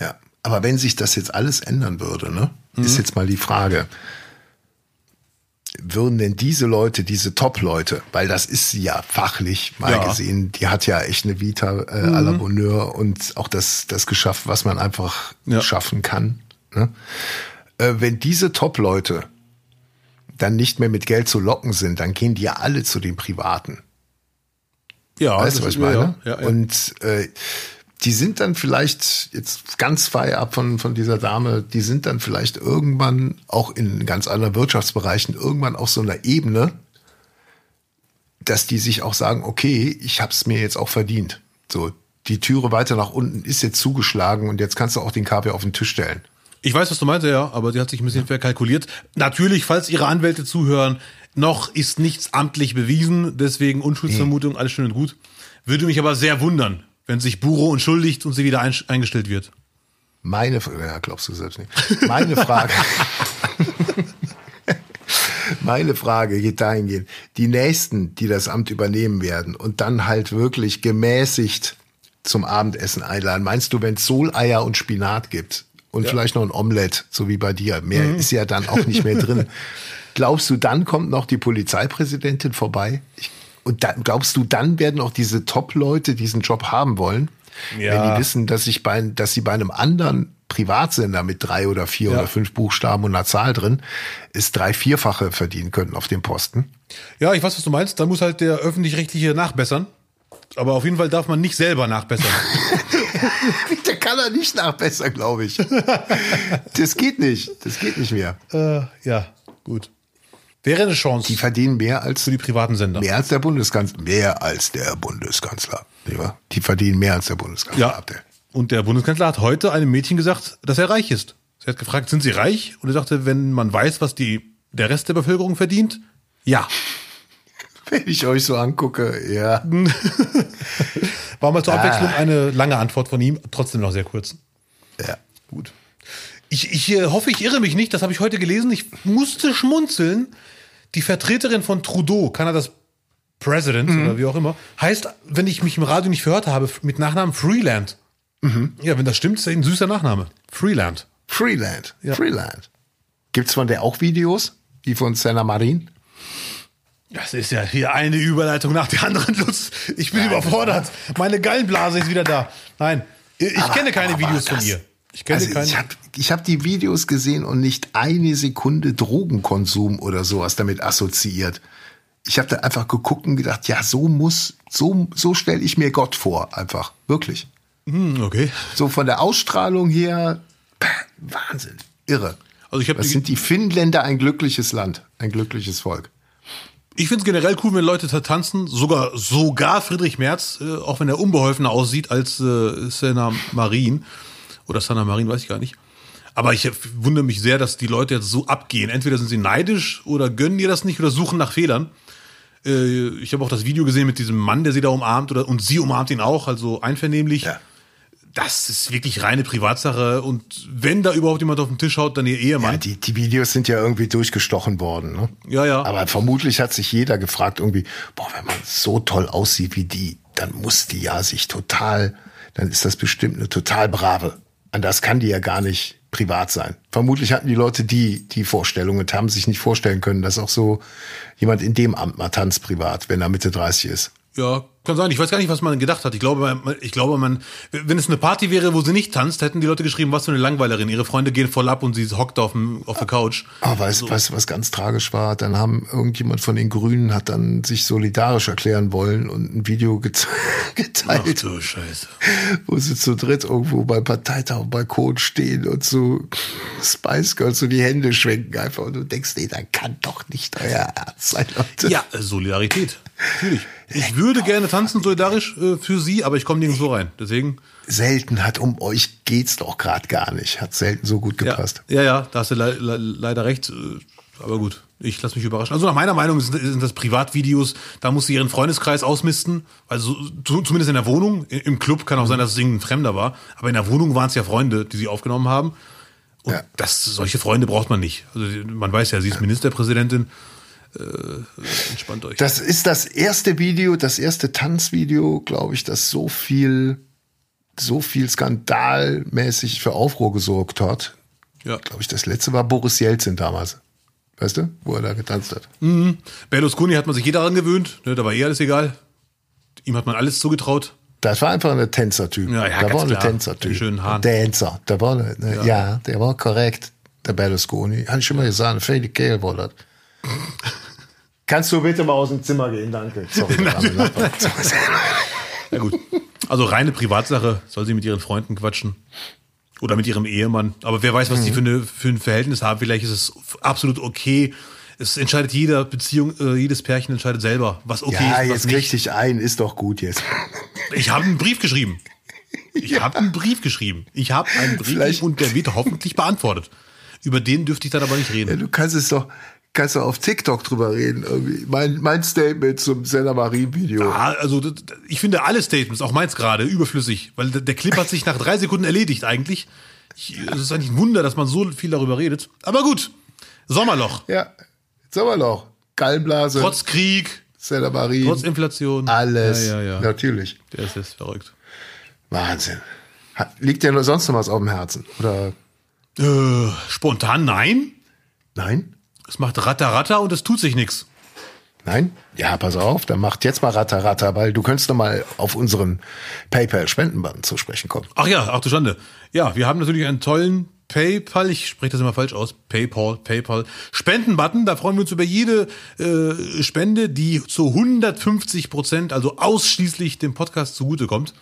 Ja. Aber wenn sich das jetzt alles ändern würde, ne, Mhm. ist jetzt mal die Frage, würden denn diese Leute, diese Top-Leute, weil das ist sie ja fachlich mal Ja. gesehen, die hat ja echt eine Vita äh, à la Bonheur und auch das, das geschafft, was man einfach Ja. schaffen kann. Ne? Äh, wenn diese Top-Leute dann nicht mehr mit Geld zu locken sind, dann gehen die ja alle zu den Privaten. Ja, Weißt du, was ich meine? Ja, ja, ja. Und äh, die sind dann vielleicht, jetzt ganz frei ab von, von dieser Dame, die sind dann vielleicht irgendwann auch in ganz anderen Wirtschaftsbereichen irgendwann auf so einer Ebene, dass die sich auch sagen, okay, ich habe es mir jetzt auch verdient. So, die Türe weiter nach unten ist jetzt zugeschlagen und jetzt kannst du auch den Kaffee auf den Tisch stellen. Ich weiß, was du meinst, ja, aber sie hat sich ein bisschen verkalkuliert. Natürlich, falls ihre Anwälte zuhören, noch ist nichts amtlich bewiesen, deswegen Unschuldsvermutung, alles schön und gut. Würde mich aber sehr wundern, wenn sich Buro entschuldigt und sie wieder ein, eingestellt wird. Meine, ja, glaubst du selbst nicht. Meine Frage. Meine Frage geht dahingehend. Die nächsten, die das Amt übernehmen werden und dann halt wirklich gemäßigt zum Abendessen einladen. Meinst du, wenn es Soleier und Spinat gibt und vielleicht noch ein Omelett, so wie bei dir, mehr ist ja dann auch nicht mehr drin. Glaubst du, dann kommt noch die Polizeipräsidentin vorbei? Ich, und dann, glaubst du, dann werden auch diese Top-Leute diesen Job haben wollen? Ja. Wenn die wissen, dass, ich bei, dass sie bei einem anderen Privatsender mit drei oder vier Ja. oder fünf Buchstaben und einer Zahl drin ist drei, vierfache verdienen können auf dem Posten. Ja, ich weiß, was du meinst. Dann muss halt der öffentlich-rechtliche nachbessern. Aber auf jeden Fall darf man nicht selber nachbessern. Der kann er nicht nachbessern, glaube ich. Das geht nicht. Das geht nicht mehr. äh, ja, gut. Wäre eine Chance Die verdienen mehr als für die privaten Sender. mehr als der Bundeskanzler. Mehr als der Bundeskanzler. Die verdienen mehr als der Bundeskanzler. Ja. Abdel. Und der Bundeskanzler hat heute einem Mädchen gesagt, dass er reich ist. Sie hat gefragt, sind Sie reich? Und er sagte, wenn man weiß, was die, der Rest der Bevölkerung verdient, ja. Wenn ich euch so angucke, ja. War mal zur Ah. Abwechslung eine lange Antwort von ihm, trotzdem noch sehr kurz. ja. Gut. Ich, ich äh, hoffe, ich irre mich nicht, das habe ich heute gelesen. Ich musste schmunzeln. Die Vertreterin von Trudeau, Kanadas President oder wie auch immer, heißt, wenn ich mich im Radio nicht verhört habe, mit Nachnamen Freeland. Ja, wenn das stimmt, ist er ein süßer Nachname. Freeland. Freeland. Ja. Freeland. Gibt's von der auch Videos? Wie von Senna Marin? Das ist ja hier eine Überleitung nach der anderen. Lutz, ich bin überfordert. Meine Gallenblase ist wieder da. Nein, ich Aber- kenne keine Videos das- von ihr. Ich kenne also keine. ich habe hab die Videos gesehen und nicht eine Sekunde Drogenkonsum oder sowas damit assoziiert. Ich habe da einfach geguckt und gedacht, ja, so muss, so, so stelle ich mir Gott vor, einfach. Wirklich. Hm, okay. So von der Ausstrahlung her, pah, Wahnsinn. Irre. Also ich habe Was sind die Finnländer ein glückliches Land, ein glückliches Volk. Ich finde es generell cool, wenn Leute tanzen. Sogar, sogar Friedrich Merz, äh, auch wenn er unbeholfener aussieht als äh, Senna Marin. Oder Sanna Marin, weiß ich gar nicht. Aber ich äh, wundere mich sehr, dass die Leute jetzt so abgehen. Entweder sind sie neidisch oder gönnen ihr das nicht oder suchen nach Fehlern. Äh, ich habe auch das Video gesehen mit diesem Mann, der sie da umarmt oder und sie umarmt ihn auch, also einvernehmlich. Ja. Das ist wirklich reine Privatsache und wenn da überhaupt jemand auf den Tisch haut, dann ihr Ja, Ehemann. die, die Videos sind ja irgendwie durchgestochen worden. Ne? Ja, ja. Aber vermutlich hat sich jeder gefragt, irgendwie, boah, wenn man so toll aussieht wie die, dann muss die ja sich total, dann ist das bestimmt eine total brave. Anders kann die ja gar nicht privat sein. Vermutlich hatten die Leute die, die Vorstellung und haben sich nicht vorstellen können, dass auch so jemand in dem Amt mal tanzt privat, wenn er Mitte 30 ist. Ja, kann sein. Ich weiß gar nicht, was man gedacht hat. Ich glaube, man, ich glaube, man, wenn es eine Party wäre, wo sie nicht tanzt, hätten die Leute geschrieben, was für eine Langweilerin. Ihre Freunde gehen voll ab und sie hockt auf, dem, auf der Couch. Aber weißt du, weißt, du, was ganz tragisch war? Dann haben irgendjemand von den Grünen hat dann sich solidarisch erklären wollen und ein Video gete Ach geteilt. du Scheiße. wo sie zu dritt irgendwo beim Parteitag am Balkon stehen und so Spice Girls so die Hände schwenken einfach und du denkst, nee, dann kann doch nicht euer Ernst sein, Leute. Ja, Solidarität. Natürlich. Ich würde gerne tanzen, solidarisch äh, für sie, aber ich komme nirgendwo rein. Deswegen, Selten hat um euch geht's doch gerade gar nicht. Hat selten so gut ja, gepasst. ja, ja, da hast du le le leider recht. äh, Aber gut, ich lasse mich überraschen. Also nach meiner Meinung sind, sind das Privatvideos, da muss sie ihren Freundeskreis ausmisten. Also zu, zumindest in der Wohnung. Im Club kann auch sein, dass es irgendein Fremder war. Aber in der Wohnung waren es ja Freunde, die sie aufgenommen haben. Und Ja. das, solche Freunde braucht man nicht. Also man weiß ja, sie ist Ministerpräsidentin. Äh, entspannt euch. Das ist das erste Video, das erste Tanzvideo, glaube ich, das so viel, so viel skandalmäßig für Aufruhr gesorgt hat. ja. Glaube ich, das letzte war Boris Jelzin damals. Weißt du, wo er da getanzt hat. Berlusconi hat man sich jeder daran gewöhnt, ne, da war eh alles egal. Ihm hat man alles zugetraut. Das war einfach ein Tänzertyp. Ja, ja, da war ein. Tänzertyp. Schönen Haaren. Tänzer. Da war eine, ne, ja. der war korrekt. Der Berlusconi. Habe ich schon mal gesagt, ein Freddy Kehl war das. Kannst du bitte mal aus dem Zimmer gehen? Danke. Sorry. Ja gut. Also reine Privatsache, soll sie mit ihren Freunden quatschen. Oder mit ihrem Ehemann. Aber wer weiß, was Mhm. die für, eine, für ein Verhältnis haben. Vielleicht ist es absolut okay. Es entscheidet jeder Beziehung, äh, jedes Pärchen entscheidet selber, was okay ja, ist, was jetzt krieg dich ein. Ist doch gut jetzt. Ich habe einen Brief geschrieben. Ich habe einen Brief geschrieben. Ich habe einen Brief Vielleicht- und der wird hoffentlich beantwortet. Über den dürfte ich dann aber nicht Ja, reden. du kannst es doch, kannst du auf TikTok drüber reden. Irgendwie. Mein, mein Statement zum Senna Marie Video. Ah, also ich finde alle Statements, auch meins gerade, überflüssig, weil der- Clip hat sich nach drei Sekunden erledigt eigentlich. Ich, es ist eigentlich ein Wunder, dass man so viel darüber redet. Aber gut, Sommerloch, Ja, noch. Gallenblase, trotz Krieg, Senna Marie, trotz Inflation. alles. Ja, ja, ja. Natürlich. Der ist jetzt verrückt. Wahnsinn. Liegt dir nur sonst noch was auf dem Herzen? Oder Äh, spontan nein. nein? Es macht Ratter Ratter und es tut sich nichts. Nein? Ja, pass auf, dann macht jetzt mal Ratter Ratter, weil du könntest noch mal auf unseren PayPal-Spendenbutton zu sprechen kommen. Ach ja, ach du Schande. Ja, wir haben natürlich einen tollen PayPal, ich spreche das immer falsch aus, PayPal, PayPal, Spendenbutton, da freuen wir uns über jede äh, Spende, die zu 150 Prozent, also ausschließlich dem Podcast zugutekommt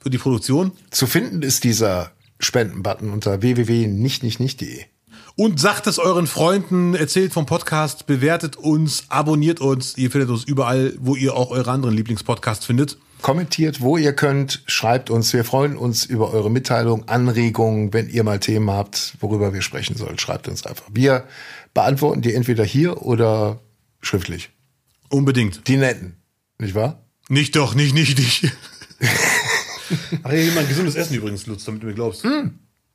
für die Produktion. Zu finden ist dieser Spendenbutton unter www.nichtnichtnicht.de. Und sagt es euren Freunden, erzählt vom Podcast, bewertet uns, abonniert uns. Ihr findet uns überall, wo ihr auch eure anderen Lieblingspodcasts findet. Kommentiert, wo ihr könnt, schreibt uns. Wir freuen uns über eure Mitteilungen, Anregungen. Wenn ihr mal Themen habt, worüber wir sprechen sollen, schreibt uns einfach. Wir beantworten die entweder hier oder schriftlich. Unbedingt. Die netten, nicht wahr? Nicht doch, nicht, nicht, nicht. Ach ja, jemand gesundes Essen übrigens, Lutz, damit du mir glaubst.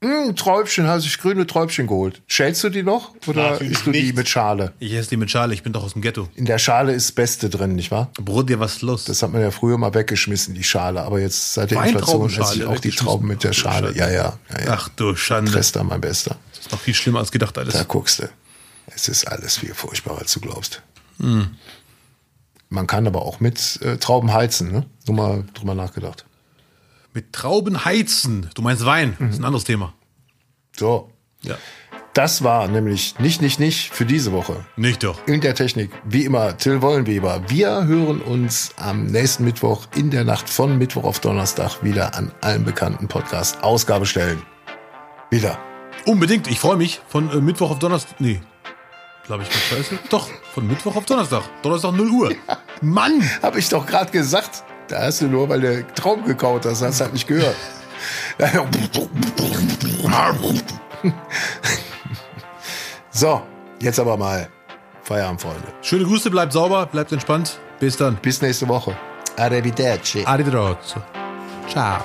Hm, Träubchen, hast ich grüne Träubchen geholt. Schälst du die noch oder Natürlich isst du die nicht. mit Schale? Ich esse die mit Schale, ich bin doch aus dem Ghetto. In der Schale ist das Beste drin, nicht wahr? Bruder, was ist los? Das hat man ja früher mal weggeschmissen, die Schale. Aber jetzt seit der Inflation esse ich auch die. Trauben mit der Schale. Ja, ja, ja, ja. Ach du Schande. Bester, mein Bester. Das ist noch viel schlimmer als gedacht alles. Da guckst du. Es ist alles viel furchtbarer, als du glaubst. Hm. Man kann aber auch mit äh, Trauben heizen, ne? Nur mal drüber nachgedacht. Mit Trauben heizen. Du meinst Wein. Das ist ein anderes Thema. So. Ja. Das war nämlich nicht, nicht, nicht für diese Woche. Nicht doch. In der Technik, wie immer, Till Wollenweber. Wir hören uns am nächsten Mittwoch in der Nacht von Mittwoch auf Donnerstag wieder an allen bekannten Podcast-Ausgabestellen. Wieder. Unbedingt. Ich freue mich. Von äh, Mittwoch auf Donnerstag. Nee. Glaube ich mit Scheiße. Doch. Von Mittwoch auf Donnerstag. Donnerstag 0 Uhr. Mann. Hab ich doch gerade gesagt. Da hast du nur, weil du Traum gekaut hast, hast du halt nicht gehört. so, jetzt aber mal Feierabend, Freunde. Schöne Grüße. Bleibt sauber. Bleibt entspannt. Bis dann. Bis nächste Woche. Arrivederci. Arrivederci. Ciao.